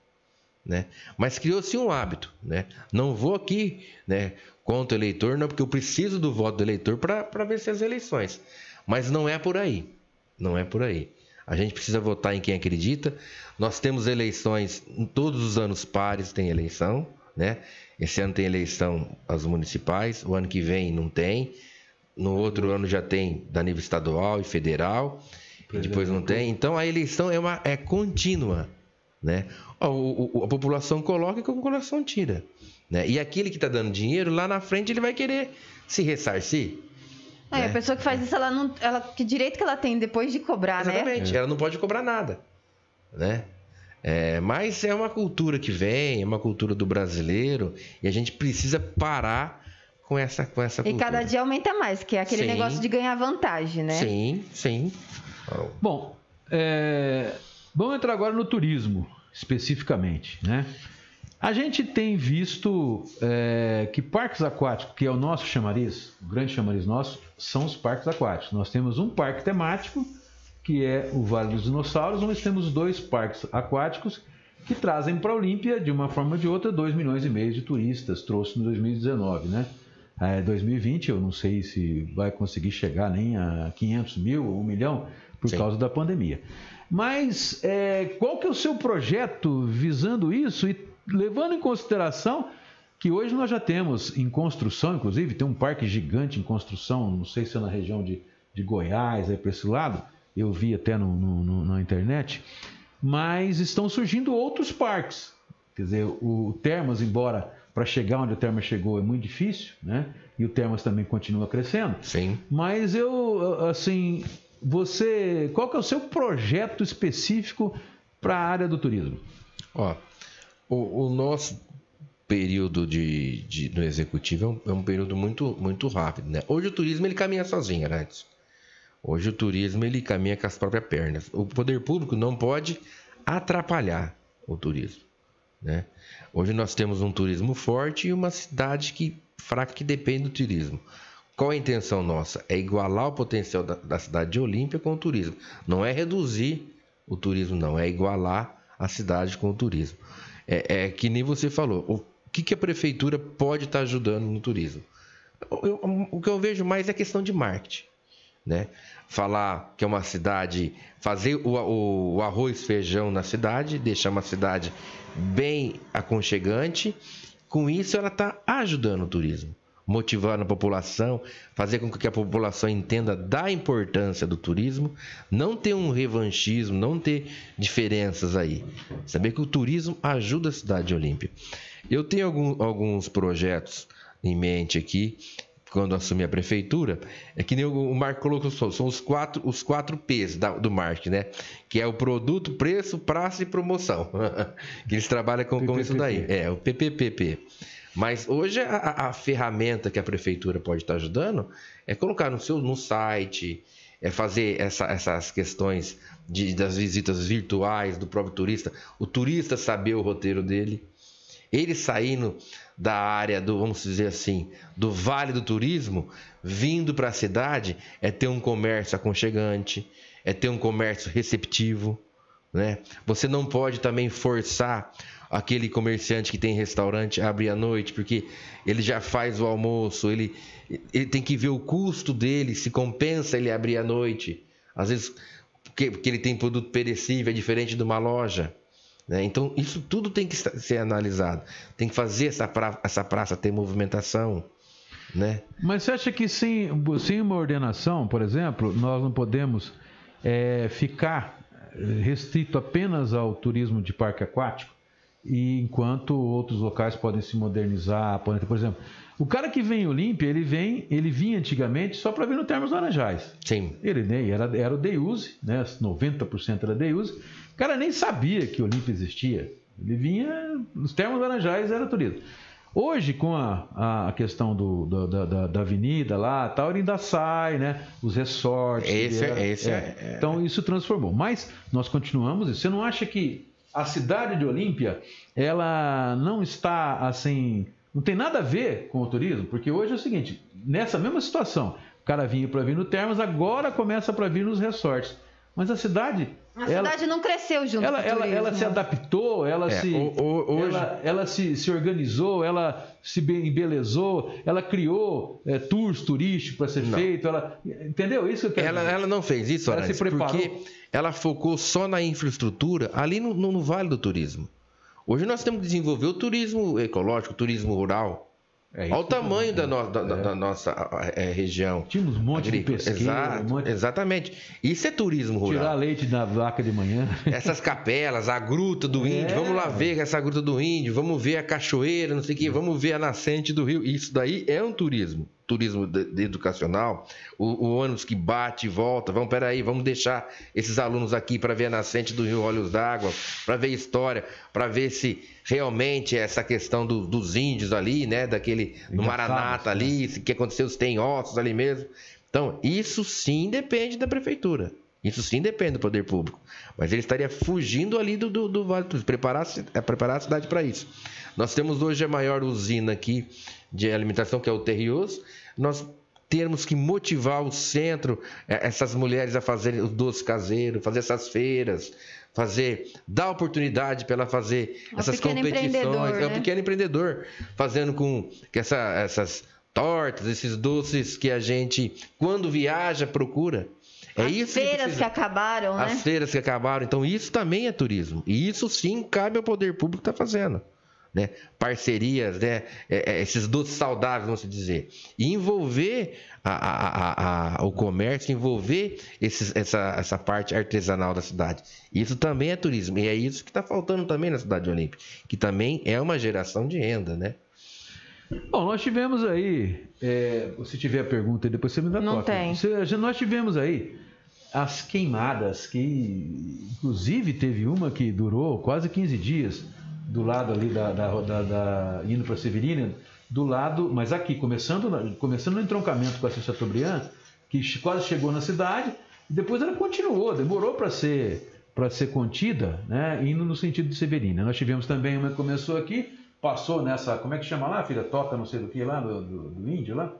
Né? Mas criou-se um hábito, né? Não vou aqui, né, contra o eleitor, não, porque eu preciso do voto do eleitor para vencer as eleições. Mas não é por aí. Não é por aí. A gente precisa votar em quem acredita. Nós temos eleições, todos os anos pares tem eleição, né? Esse ano tem eleição as municipais, o ano que vem não tem. No outro ano já tem da nível estadual e federal. E depois não tem. Então a eleição é, uma, é contínua. Né? A, a, a população coloca e a população tira. Né? E aquele que está dando dinheiro, lá na frente ele vai querer se ressarcir. É, né? a pessoa que faz isso, ela não. Ela, que direito que ela tem depois de cobrar, Exatamente, né? Exatamente, ela não pode cobrar nada. Né? É, mas é uma cultura que vem, é uma cultura do brasileiro, e a gente precisa parar com essa, com essa cultura. E cada dia aumenta mais, que é aquele sim. negócio de ganhar vantagem, né? Sim, sim. Bom, é, vamos entrar agora no turismo, especificamente, né? A gente tem visto é, que parques aquáticos, que é o nosso chamariz, o grande chamariz nosso, são os parques aquáticos. Nós temos um parque temático, que é o Vale dos Dinossauros, onde temos dois parques aquáticos que trazem para a Olímpia, de uma forma ou de outra, 2 milhões e meio de turistas, trouxe em 2019, né? É, 2020 eu não sei se vai conseguir chegar nem a 500 mil ou 1 milhão por Sim. causa da pandemia. Mas é, qual que é o seu projeto visando isso e levando em consideração que hoje nós já temos em construção, inclusive, tem um parque gigante em construção, não sei se é na região de, de Goiás, aí para esse lado, eu vi até no, no, na internet, mas estão surgindo outros parques. Quer dizer, o Termas, embora para chegar onde o Termas chegou é muito difícil, né? E o Termas também continua crescendo. Sim. Mas eu, assim, você, qual que é o seu projeto específico para a área do turismo? Ó, o, o nosso período de, de, no executivo é um, é um, período muito, muito rápido, né? Hoje o turismo ele caminha sozinho, né? Hoje o turismo ele caminha com as próprias pernas. O poder público não pode atrapalhar o turismo, né? Hoje nós temos um turismo forte e uma cidade que fraca que depende do turismo. Qual a intenção nossa? É igualar o potencial da, da cidade de Olímpia com o turismo. Não é reduzir o turismo, não. É igualar a cidade com o turismo é, é que nem você falou. O que, que a prefeitura pode estar ajudando no turismo? Eu, o que eu vejo mais é questão de marketing. Né? Falar que é uma cidade, fazer o, o, o arroz feijão na cidade, deixar uma cidade bem aconchegante. Com isso, ela está ajudando o turismo motivar a população, fazer com que a população entenda da importância do turismo, não ter um revanchismo, não ter diferenças aí. Saber que o turismo ajuda a cidade Olímpia. Eu tenho algum, alguns projetos em mente aqui quando assumi a prefeitura, é que nem o Marco colocou, são os quatro, os quatro P's da, do marketing, né? Que é o produto, preço, prazo e promoção. que eles trabalham com, com isso daí. É, o PPPP. Mas hoje a, a, ferramenta que a prefeitura pode estar ajudando é colocar no seu no site, é fazer essa, essas questões de, das visitas virtuais do próprio turista, o turista saber o roteiro dele, ele saindo da área do, vamos dizer assim, do vale do turismo, vindo para a cidade, é ter um comércio aconchegante, é ter um comércio receptivo, né? Você não pode também forçar aquele comerciante que tem restaurante abrir à noite, porque ele já faz o almoço, ele, ele tem que ver o custo dele, se compensa ele abrir à noite. Às vezes, porque, porque ele tem produto perecível, é diferente de uma loja. Né? Então, isso tudo tem que ser analisado. Tem que fazer essa, pra, essa praça ter movimentação. Né? Mas você acha que sem, sem uma ordenação, por exemplo, nós não podemos é, ficar restrito apenas ao turismo de parque aquático? e enquanto outros locais podem se modernizar, podem, por exemplo, o cara que vem em Olímpia, ele vem, ele vinha antigamente só para vir no Termas Laranjais. Sim. Ele nem era, era o Deuse, né? 90% era Deuse. Cara nem sabia que Olímpia existia. Ele vinha, nos Termas Laranjais era turismo. Hoje, com a, a questão do, do- da, da, da avenida lá, tal, ele ainda sai, né? Os resorts. Esse é- esse é- é. Então, isso transformou. Mas nós continuamos. Você não acha que a cidade de Olímpia, ela não está assim. Não tem nada a ver com o turismo? Porque hoje é o seguinte: nessa mesma situação, o cara vinha para vir no Termas, agora começa para vir nos resorts. Mas a cidade. A ela, cidade não cresceu junto ela, com o ela, turismo. ela se adaptou, ela É, se. o- o- hoje- ela, ela se, se organizou, ela se be- embelezou, ela criou é, tours turísticos para ser Não. feito. Ela, entendeu? Isso que eu quero Ela, dizer. ela não fez isso, Ela Arantes, se preparou. porque ela focou só na infraestrutura ali no, no- no Vale do Turismo. Hoje nós temos que desenvolver o turismo ecológico, o turismo rural. É Olha o tamanho da, digo. no- da- É. da nossa é, região. Tínhamos um monte agrícola. de pesqueiro, Exato, um monte. Exatamente. Isso é turismo rural. tirar leite da vaca de manhã. Essas capelas, a gruta do índio, É. vamos lá ver essa gruta do índio, vamos ver a cachoeira, não sei o quê, vamos ver a nascente do rio. Isso daí é um turismo, turismo de- de educacional. O, o ônibus que bate e volta, vamos, peraí, vamos deixar esses alunos aqui para ver a nascente do rio Olhos d'Água, para ver história, para ver se realmente essa questão do- dos índios ali, né, daquele, Já Maranata sabe, ali, o que aconteceu, se tem ossos ali mesmo. Então, isso sim depende da prefeitura. Isso sim depende do poder público. Mas ele estaria fugindo ali do, do, do Vale do preparar, é, preparar a cidade para isso. Nós temos hoje a maior usina aqui de alimentação, que é o Terrioso. Nós temos que motivar o centro, eh, essas mulheres a fazerem os doces caseiros, fazer essas feiras, fazer, dar oportunidade para ela fazer É o essas competições. É o né? pequeno empreendedor fazendo com que essa- essas tortas, esses doces que a gente, quando viaja, procura. É As isso que feiras que, precisa. acabaram, né? As feiras que acabaram. Então, isso também é turismo. E isso sim cabe ao poder público estar fazendo. Né? Parcerias, né? É, é, esses doces saudáveis, vamos dizer. E envolver a- a- a- a- o comércio, envolver esses- essa, essa parte artesanal da cidade. Isso também é turismo. E é isso que está faltando também na cidade olímpica. Que também é uma geração de renda, né? Bom, nós tivemos aí, é, se tiver pergunta aí, depois você me dá Não toque. tem. Nós tivemos aí as queimadas, que inclusive teve uma que durou quase 15 dias, do lado ali da, da, da- da- indo para Severina, do lado, mas aqui, começando, começando no entroncamento com a Chateaubriand, que quase chegou na cidade, e depois ela continuou, demorou para ser para ser contida, né, indo no sentido de Severina. Nós tivemos também uma que começou aqui, passou nessa, como é que chama lá, filha? Toca não sei do que lá, do, do- do índio lá?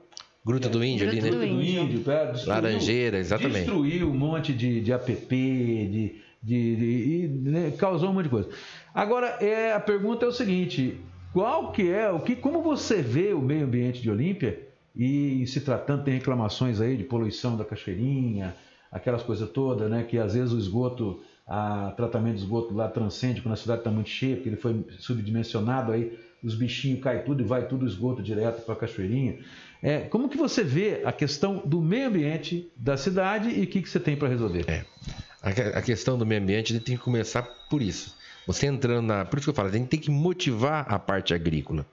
Gruta do Índio ali, Gruta né? do do Índio. índio, é, destruiu- Laranjeira, exatamente. Destruiu um monte de, de app, de, de, de- e, né, causou um monte de coisa. Agora, é, a pergunta é o seguinte: qual que é, o que, como você vê o meio ambiente de Olímpia e se tratando, tem reclamações aí de poluição da cachoeirinha, aquelas coisas todas, né? Que às vezes o esgoto, a tratamento de esgoto lá transcende quando a cidade está muito cheia, porque ele foi subdimensionado aí, os bichinhos caem tudo e vai tudo o esgoto direto para a cachoeirinha. É, como que você vê a questão do meio ambiente da cidade e o que, que você tem para resolver? É. A, que- a questão do meio ambiente a gente tem que começar por isso. Você entrando na. Por isso que eu falo, a gente tem que motivar a parte agrícola.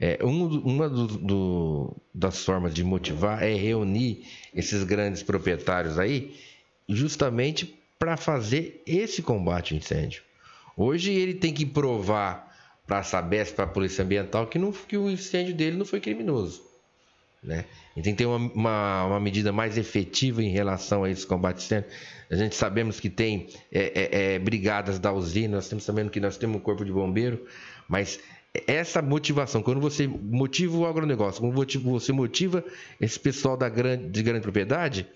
É, um uma do- do- das formas de motivar é reunir esses grandes proprietários aí, justamente para fazer esse combate ao incêndio. Hoje ele tem que provar para a Sabesp, para a Polícia Ambiental, que, não, que o incêndio dele não foi criminoso né? E tem que ter uma, uma, uma medida mais efetiva em relação a esse combate incêndio. A gente sabemos que tem é, é, é, brigadas da usina, nós estamos sabendo que nós temos um corpo de bombeiro, mas essa motivação, quando você motiva o agronegócio, quando você motiva esse pessoal da grande, de grande propriedade,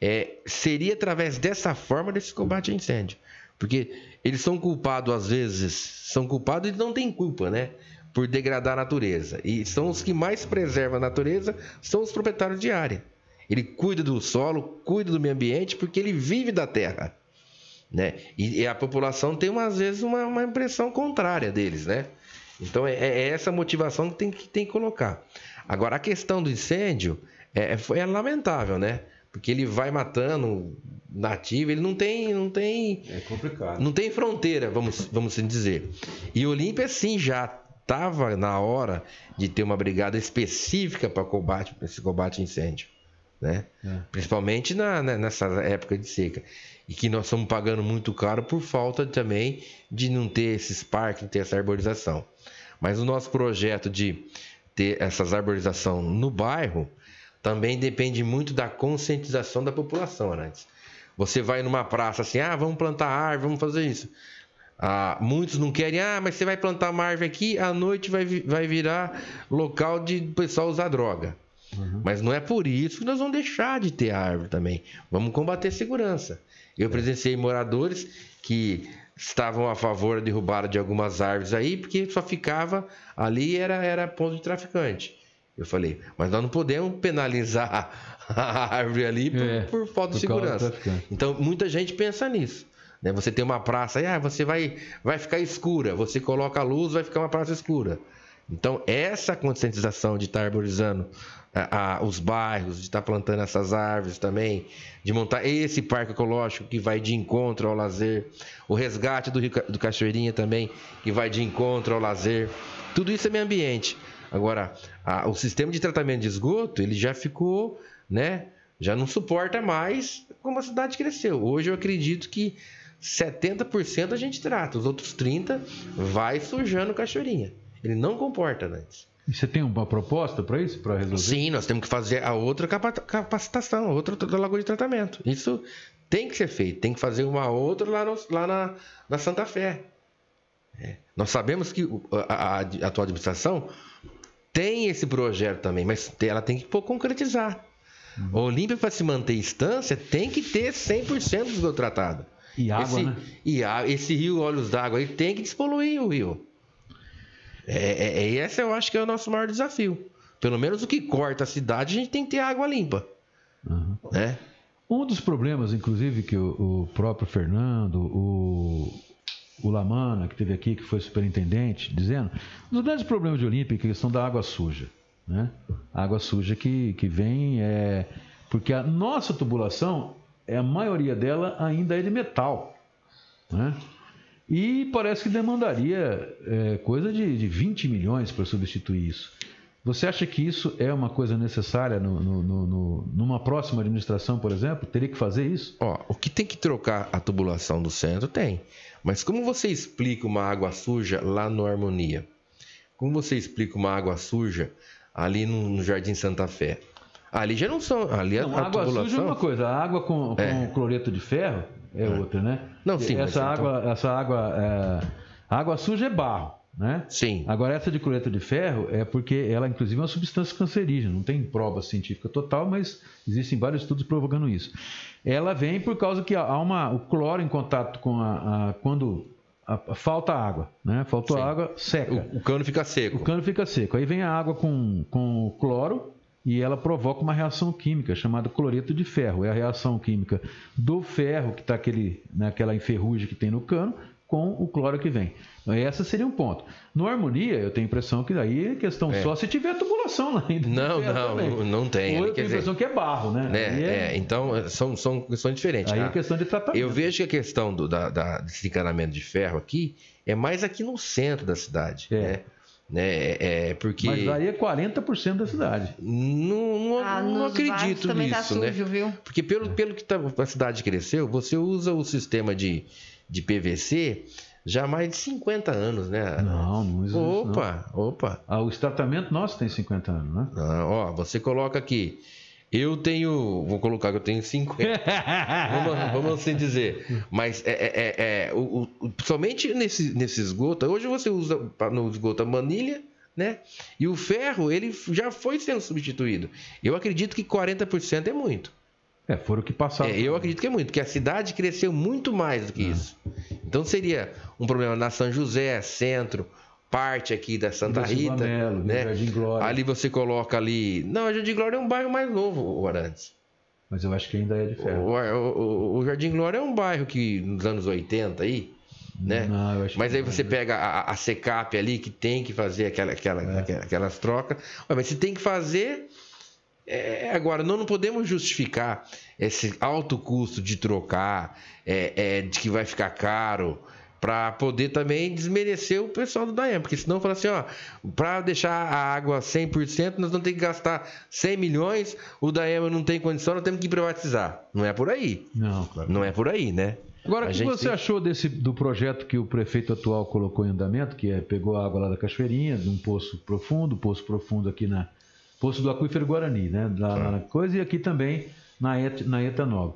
é, seria através dessa forma desse combate a incêndio. Porque eles são culpados, às vezes, são culpados e não têm culpa, né? Por degradar a natureza. E são os que mais preservam a natureza, são os proprietários de área. Ele cuida do solo, cuida do meio ambiente, porque ele vive da terra. Né? E, e a população tem, às vezes, uma, uma impressão contrária deles. Né? Então, é, é essa motivação que tem, que tem que colocar. Agora, a questão do incêndio é, foi, é lamentável, né? Porque ele vai matando nativo, ele não tem, não tem, É complicado. não tem fronteira, vamos, vamos assim dizer. E Olímpia sim já estava na hora de ter uma brigada específica para combate, pra esse combate a incêndio, né? É. Principalmente na, né, nessa época de seca. E que nós estamos pagando muito caro por falta também de não ter esses parques, não ter essa arborização. Mas o nosso projeto de ter essas arborização no bairro também depende muito da conscientização da população, Arantes. Você vai numa praça assim, ah, vamos plantar árvore, vamos fazer isso. Ah, muitos não querem, ah, mas você vai plantar uma árvore aqui, à noite vai, vai virar local de o pessoal usar droga. Mas não é por isso que nós vamos deixar de ter árvore também. Vamos combater segurança. Eu presenciei moradores que estavam a favor da derrubada de algumas árvores aí, porque só ficava ali era era ponto de traficante. Eu falei, mas nós não podemos penalizar a árvore ali por, É, por falta de segurança. Então muita gente pensa nisso. Né? Você tem uma praça aí, ah, você vai, vai ficar escura. Você coloca a luz, vai ficar uma praça escura. Então, essa conscientização de estar arborizando os bairros, de estar plantando essas árvores também, de montar esse parque ecológico que vai de encontro ao lazer, o resgate do, Rio do Cachoeirinha também, que vai de encontro ao lazer, tudo isso é meio ambiente. Agora, o sistema de tratamento de esgoto, ele já ficou, né, já não suporta mais como a cidade cresceu. Hoje eu acredito que 70% a gente trata, os outros 30% vai sujando Cachoeirinha. Ele não comporta antes. E você tem uma proposta para isso, para resolver? Sim, nós temos que fazer a outra capa- capacitação, a outra da lagoa de tratamento. Isso tem que ser feito. Tem que fazer uma outra lá, no- lá na, na Santa Fé. É. Nós sabemos que o- a, a- a atual administração tem esse projeto também, mas ela tem que pô, concretizar. Uhum. A Olímpia, para se manter instância, tem que ter 100% do tratado. E água, esse, né? E a, esse rio Olhos d'Água aí tem que despoluir o rio. É, é, é- esse eu acho que é o nosso maior desafio. Pelo menos o que corta a cidade, a gente tem que ter água limpa. Uhum. Né? Um dos problemas, inclusive, que o, o próprio Fernando, o, o Lamana, que teve aqui, que foi superintendente, dizendo, um dos grandes problemas de Olímpia é a questão da água suja. Né? A água suja que, que vem é. Porque a nossa tubulação, é, a maioria dela ainda é de metal. Né? E parece que demandaria é, coisa de, de 20 milhões para substituir isso. Você acha que isso é uma coisa necessária no- no- no- numa próxima administração, por exemplo? Teria que fazer isso? Ó, o que tem que trocar a tubulação do centro tem. Mas como você explica uma água suja lá no Harmonia? Como você explica uma água suja ali no, no Jardim Santa Fé? Ali já não são. Ali a, Não, a a água tubulação. suja é uma coisa, a água com, com É. cloreto de ferro é, outra, né? Não, sim, mas Essa então- água, essa água, é, a água suja é barro, né? Sim. Agora, essa de cloreto de ferro é porque ela, inclusive, é uma substância cancerígena. Não tem prova científica total, mas existem vários estudos provocando isso. Ela vem por causa que há uma, o cloro em contato com a. a- quando falta água, né? Faltou água, seca. O, o cano fica seco. O cano fica seco. Aí vem a água com, com o cloro e ela provoca uma reação química chamada cloreto de ferro. É a reação química do ferro, que está naquela enferrugem que tem no cano, com o cloro que vem. Esse seria um ponto. No Harmonia, eu tenho a impressão que daí é questão É. só se tiver tubulação lá ainda. Não, não, também. não- tem. Ou eu tenho a impressão que é barro, né? né? Aí É, então é, são, são questões diferentes. aí é Ah, questão de tratamento. Eu vejo que a questão do, da, da, desse encanamento de ferro aqui é mais aqui no centro da cidade. É. Né? Né? É, é porque. Mas aí é 40% da cidade. Não, não, Ah, não acredito também nisso, tá sujo, né? viu? Porque pelo, pelo que tá- a cidade cresceu, você usa o sistema de, de PVC já há mais de 50 anos, né? Não, não existe. não. Opa, opa. Ah, o tratamento nosso tem 50 anos, né? Ah, ó, você coloca aqui. Eu tenho. Vou colocar que eu tenho 50. vamos, vamos assim dizer. Mas é, é, é, é, o, o- somente nesse, nesse esgoto, hoje você usa no esgoto a manilha, né? E o ferro, ele já foi sendo substituído. Eu acredito que 40% é muito. É, foram que passaram. É, eu acredito que é muito, porque a cidade cresceu muito mais do que isso. Então seria um problema na São José, centro, parte aqui da Santa Rita, Melo, né? Jardim Glória. Ali você coloca ali. Não, o Jardim Glória é um bairro mais novo, o Arantes. Mas eu acho que ainda é de ferro. O, o- o- o Jardim Glória é um bairro que nos anos 80 aí, né? Não, Mas que aí você pega a, a Secap ali, que tem que fazer aquela, aquela, É. aquela- aquelas trocas. Mas se tem que fazer, É, agora, não, não podemos justificar esse alto custo de trocar, é, é, de que vai ficar caro, para poder também desmerecer o pessoal do Daem, porque senão fala assim, ó, para deixar a água 100%, nós vamos ter que gastar 100 milhões, o Daem não tem condição, nós temos que privatizar. Não é por aí. Não, claro. Não é por aí, né? Agora, o que você tem... achou desse, do projeto que o prefeito atual colocou em andamento, que é pegou a água lá da Cachoeirinha, de um poço profundo, poço profundo aqui na poço do Aquífero Guarani, né? Lá, lá na coisa, e aqui também na, Et, na ETA Nova.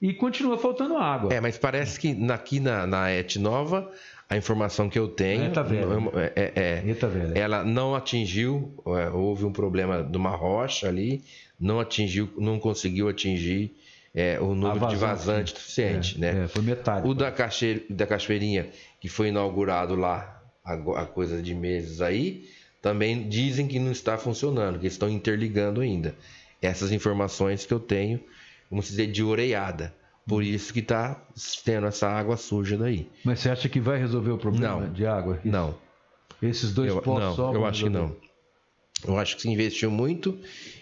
E continua faltando água. É, mas parece que aqui na, na ET Nova, a informação que eu tenho. ETA velha. É, é, ETA velha. Ela não atingiu, é, houve um problema de uma rocha ali, não atingiu, não conseguiu atingir é, o número vazante, de vazante suficiente, é, né? É, foi metade. O da, cache, da Cachoeirinha, que foi inaugurado lá há coisa de meses aí, também dizem que não está funcionando, que estão interligando ainda. Essas informações que eu tenho, vamos dizer, de oreiada. Por isso que está tendo essa água suja daí. Mas você acha que vai resolver o problema não, de água? Não. Esses dois eu, poços não, só eu acho resolver? que não. Eu acho que se investiu muito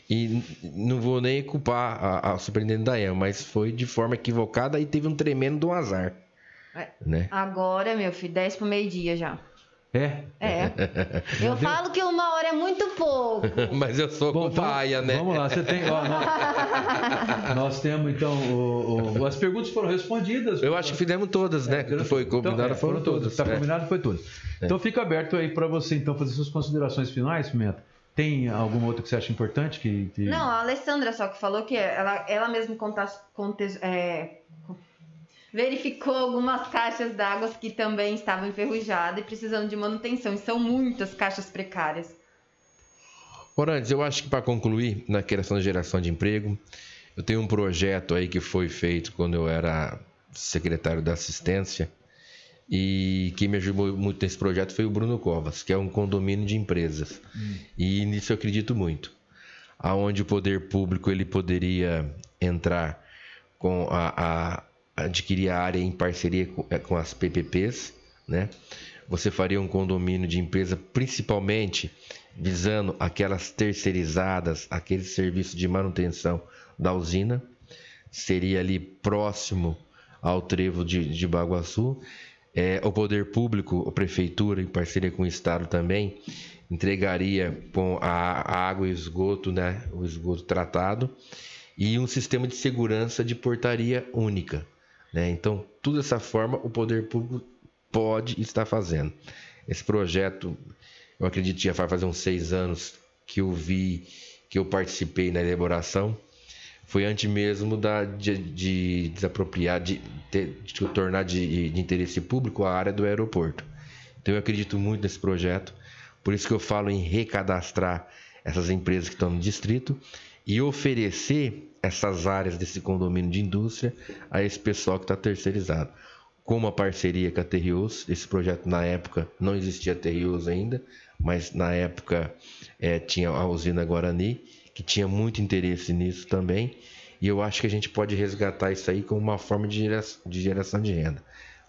e não vou nem culpar a, a superintendente da EMA, mas foi de forma equivocada e teve um tremendo azar. É. Né? Agora, meu filho, 10 pro meio-dia já. É? É. Eu falo que uma hora é muito pouco. Mas eu sou Bom, então, cobaia, né? Vamos lá, você tem. Ó, nós, nós temos então. O, o- as perguntas foram respondidas. Eu acho que fizemos todas, né? Que foi combinado, Então, é, foram, todas. Está é. combinado, foi tudo. Então fica aberto aí para você então fazer suas considerações finais, Pimenta. Tem alguma outra que você acha importante? Que, que- Não, a Alessandra só que falou que ela, ela mesma conta, conte- é, verificou algumas caixas d'água que também estavam enferrujadas e precisando de manutenção. E são muitas caixas precárias. Orantes, eu acho que para concluir na questão da geração de emprego, eu tenho um projeto aí que foi feito quando eu era secretário da assistência e quem me ajudou muito nesse projeto foi o Bruno Covas, que é um condomínio de empresas. E nisso eu acredito muito. Aonde o poder público ele poderia entrar com a, a adquirir a área em parceria com, com as PPPs, né? Você faria um condomínio de empresa principalmente visando aquelas terceirizadas, aquele serviço de manutenção da usina, seria ali próximo ao trevo de, de Baguaçu. É, o poder público, a prefeitura, em parceria com o Estado também, entregaria com a, a água e esgoto, né, o esgoto tratado, e um sistema de segurança de portaria única. Né? Então, toda essa forma o poder público pode estar fazendo. Esse projeto, eu acredito que já fazer uns seis anos que eu vi, que eu participei na elaboração. Foi antes mesmo da, de, de desapropriar, de, ter- de tornar de, de interesse público a área do aeroporto. Então eu acredito muito nesse projeto, por isso que eu falo em recadastrar essas empresas que estão no distrito e oferecer essas áreas desse condomínio de indústria a esse pessoal que está terceirizado. Com uma parceria com a Terrius, esse projeto na época não existia Terrius ainda, mas na época eh, tinha a usina Guarani, que tinha muito interesse nisso também, e eu acho que a gente pode resgatar isso aí como uma forma de geração de, geração de renda.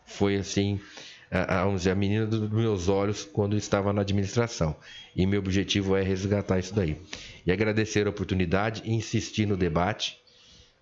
Foi assim, a, a, a menina dos meus olhos quando estava na administração. E meu objetivo é resgatar isso daí. E agradecer a oportunidade e insistir no debate,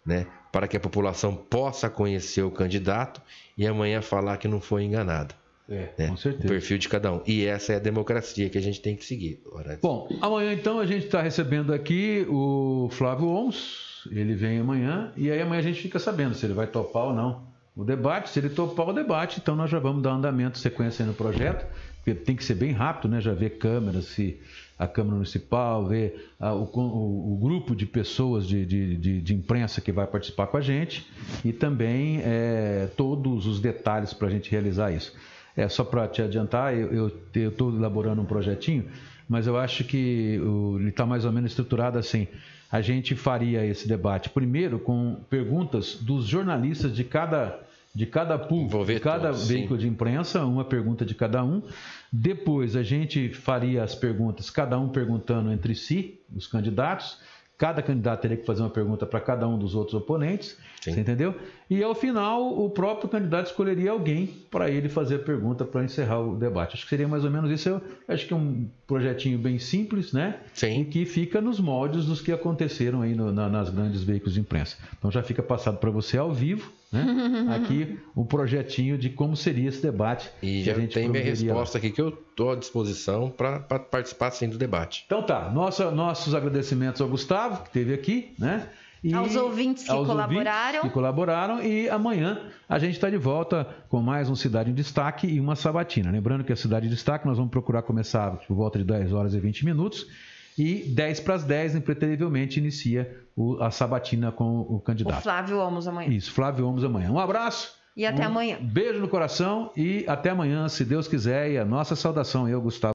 né, para que a população possa conhecer o candidato e amanhã falar que não foi enganado. É, né? com O certeza. perfil de cada um. E essa é a democracia que a gente tem que seguir. Orantes. Bom, amanhã então a gente está recebendo aqui o Flávio Ons, ele vem amanhã, e aí amanhã a gente fica sabendo se ele vai topar ou não o debate. Se ele topar o debate, então nós já vamos dar andamento, sequência no projeto, porque tem que ser bem rápido, né? Já ver câmeras, se a Câmara Municipal, ver o, o- o grupo de pessoas de, de, de- de imprensa que vai participar com a gente e também eh, todos os detalhes para a gente realizar isso. É só para te adiantar, eu estou elaborando um projetinho, mas eu acho que o- ele está mais ou menos estruturado assim. A gente faria esse debate primeiro com perguntas dos jornalistas de cada de cada público, Envolver de cada todos, sim. veículo de imprensa, uma pergunta de cada um. Depois a gente faria as perguntas, cada um perguntando entre si, os candidatos. Cada candidato teria que fazer uma pergunta para cada um dos outros oponentes, Sim. você entendeu? E ao final o próprio candidato escolheria alguém para ele fazer a pergunta para encerrar o debate. Acho que seria mais ou menos isso. Eu acho que é um projetinho bem simples, né? Sim. E que fica nos moldes dos que aconteceram aí no- na- nas grandes veículos de imprensa. Então já fica passado para você ao vivo, né? Aqui o projetinho de como seria esse debate. E que já a gente tem minha lá. resposta aqui que eu estou à disposição para participar sim do debate. Então tá, nossa, nossos agradecimentos ao Gustavo, que esteve aqui, né? E Aos ouvintes que aos colaboraram. ouvintes que colaboraram. E amanhã a gente está de volta com mais um Cidade em Destaque e uma sabatina. Lembrando que a Cidade em Destaque nós vamos procurar começar por volta de 10 horas e 20 minutos. E 10 para as 10, impreterivelmente, inicia o- a sabatina com o O candidato. Flávio Omos amanhã. Isso, Flávio Omos amanhã. Um abraço. E até um amanhã. Beijo no coração e até amanhã, se Deus quiser. E a nossa saudação, eu, Gustavo.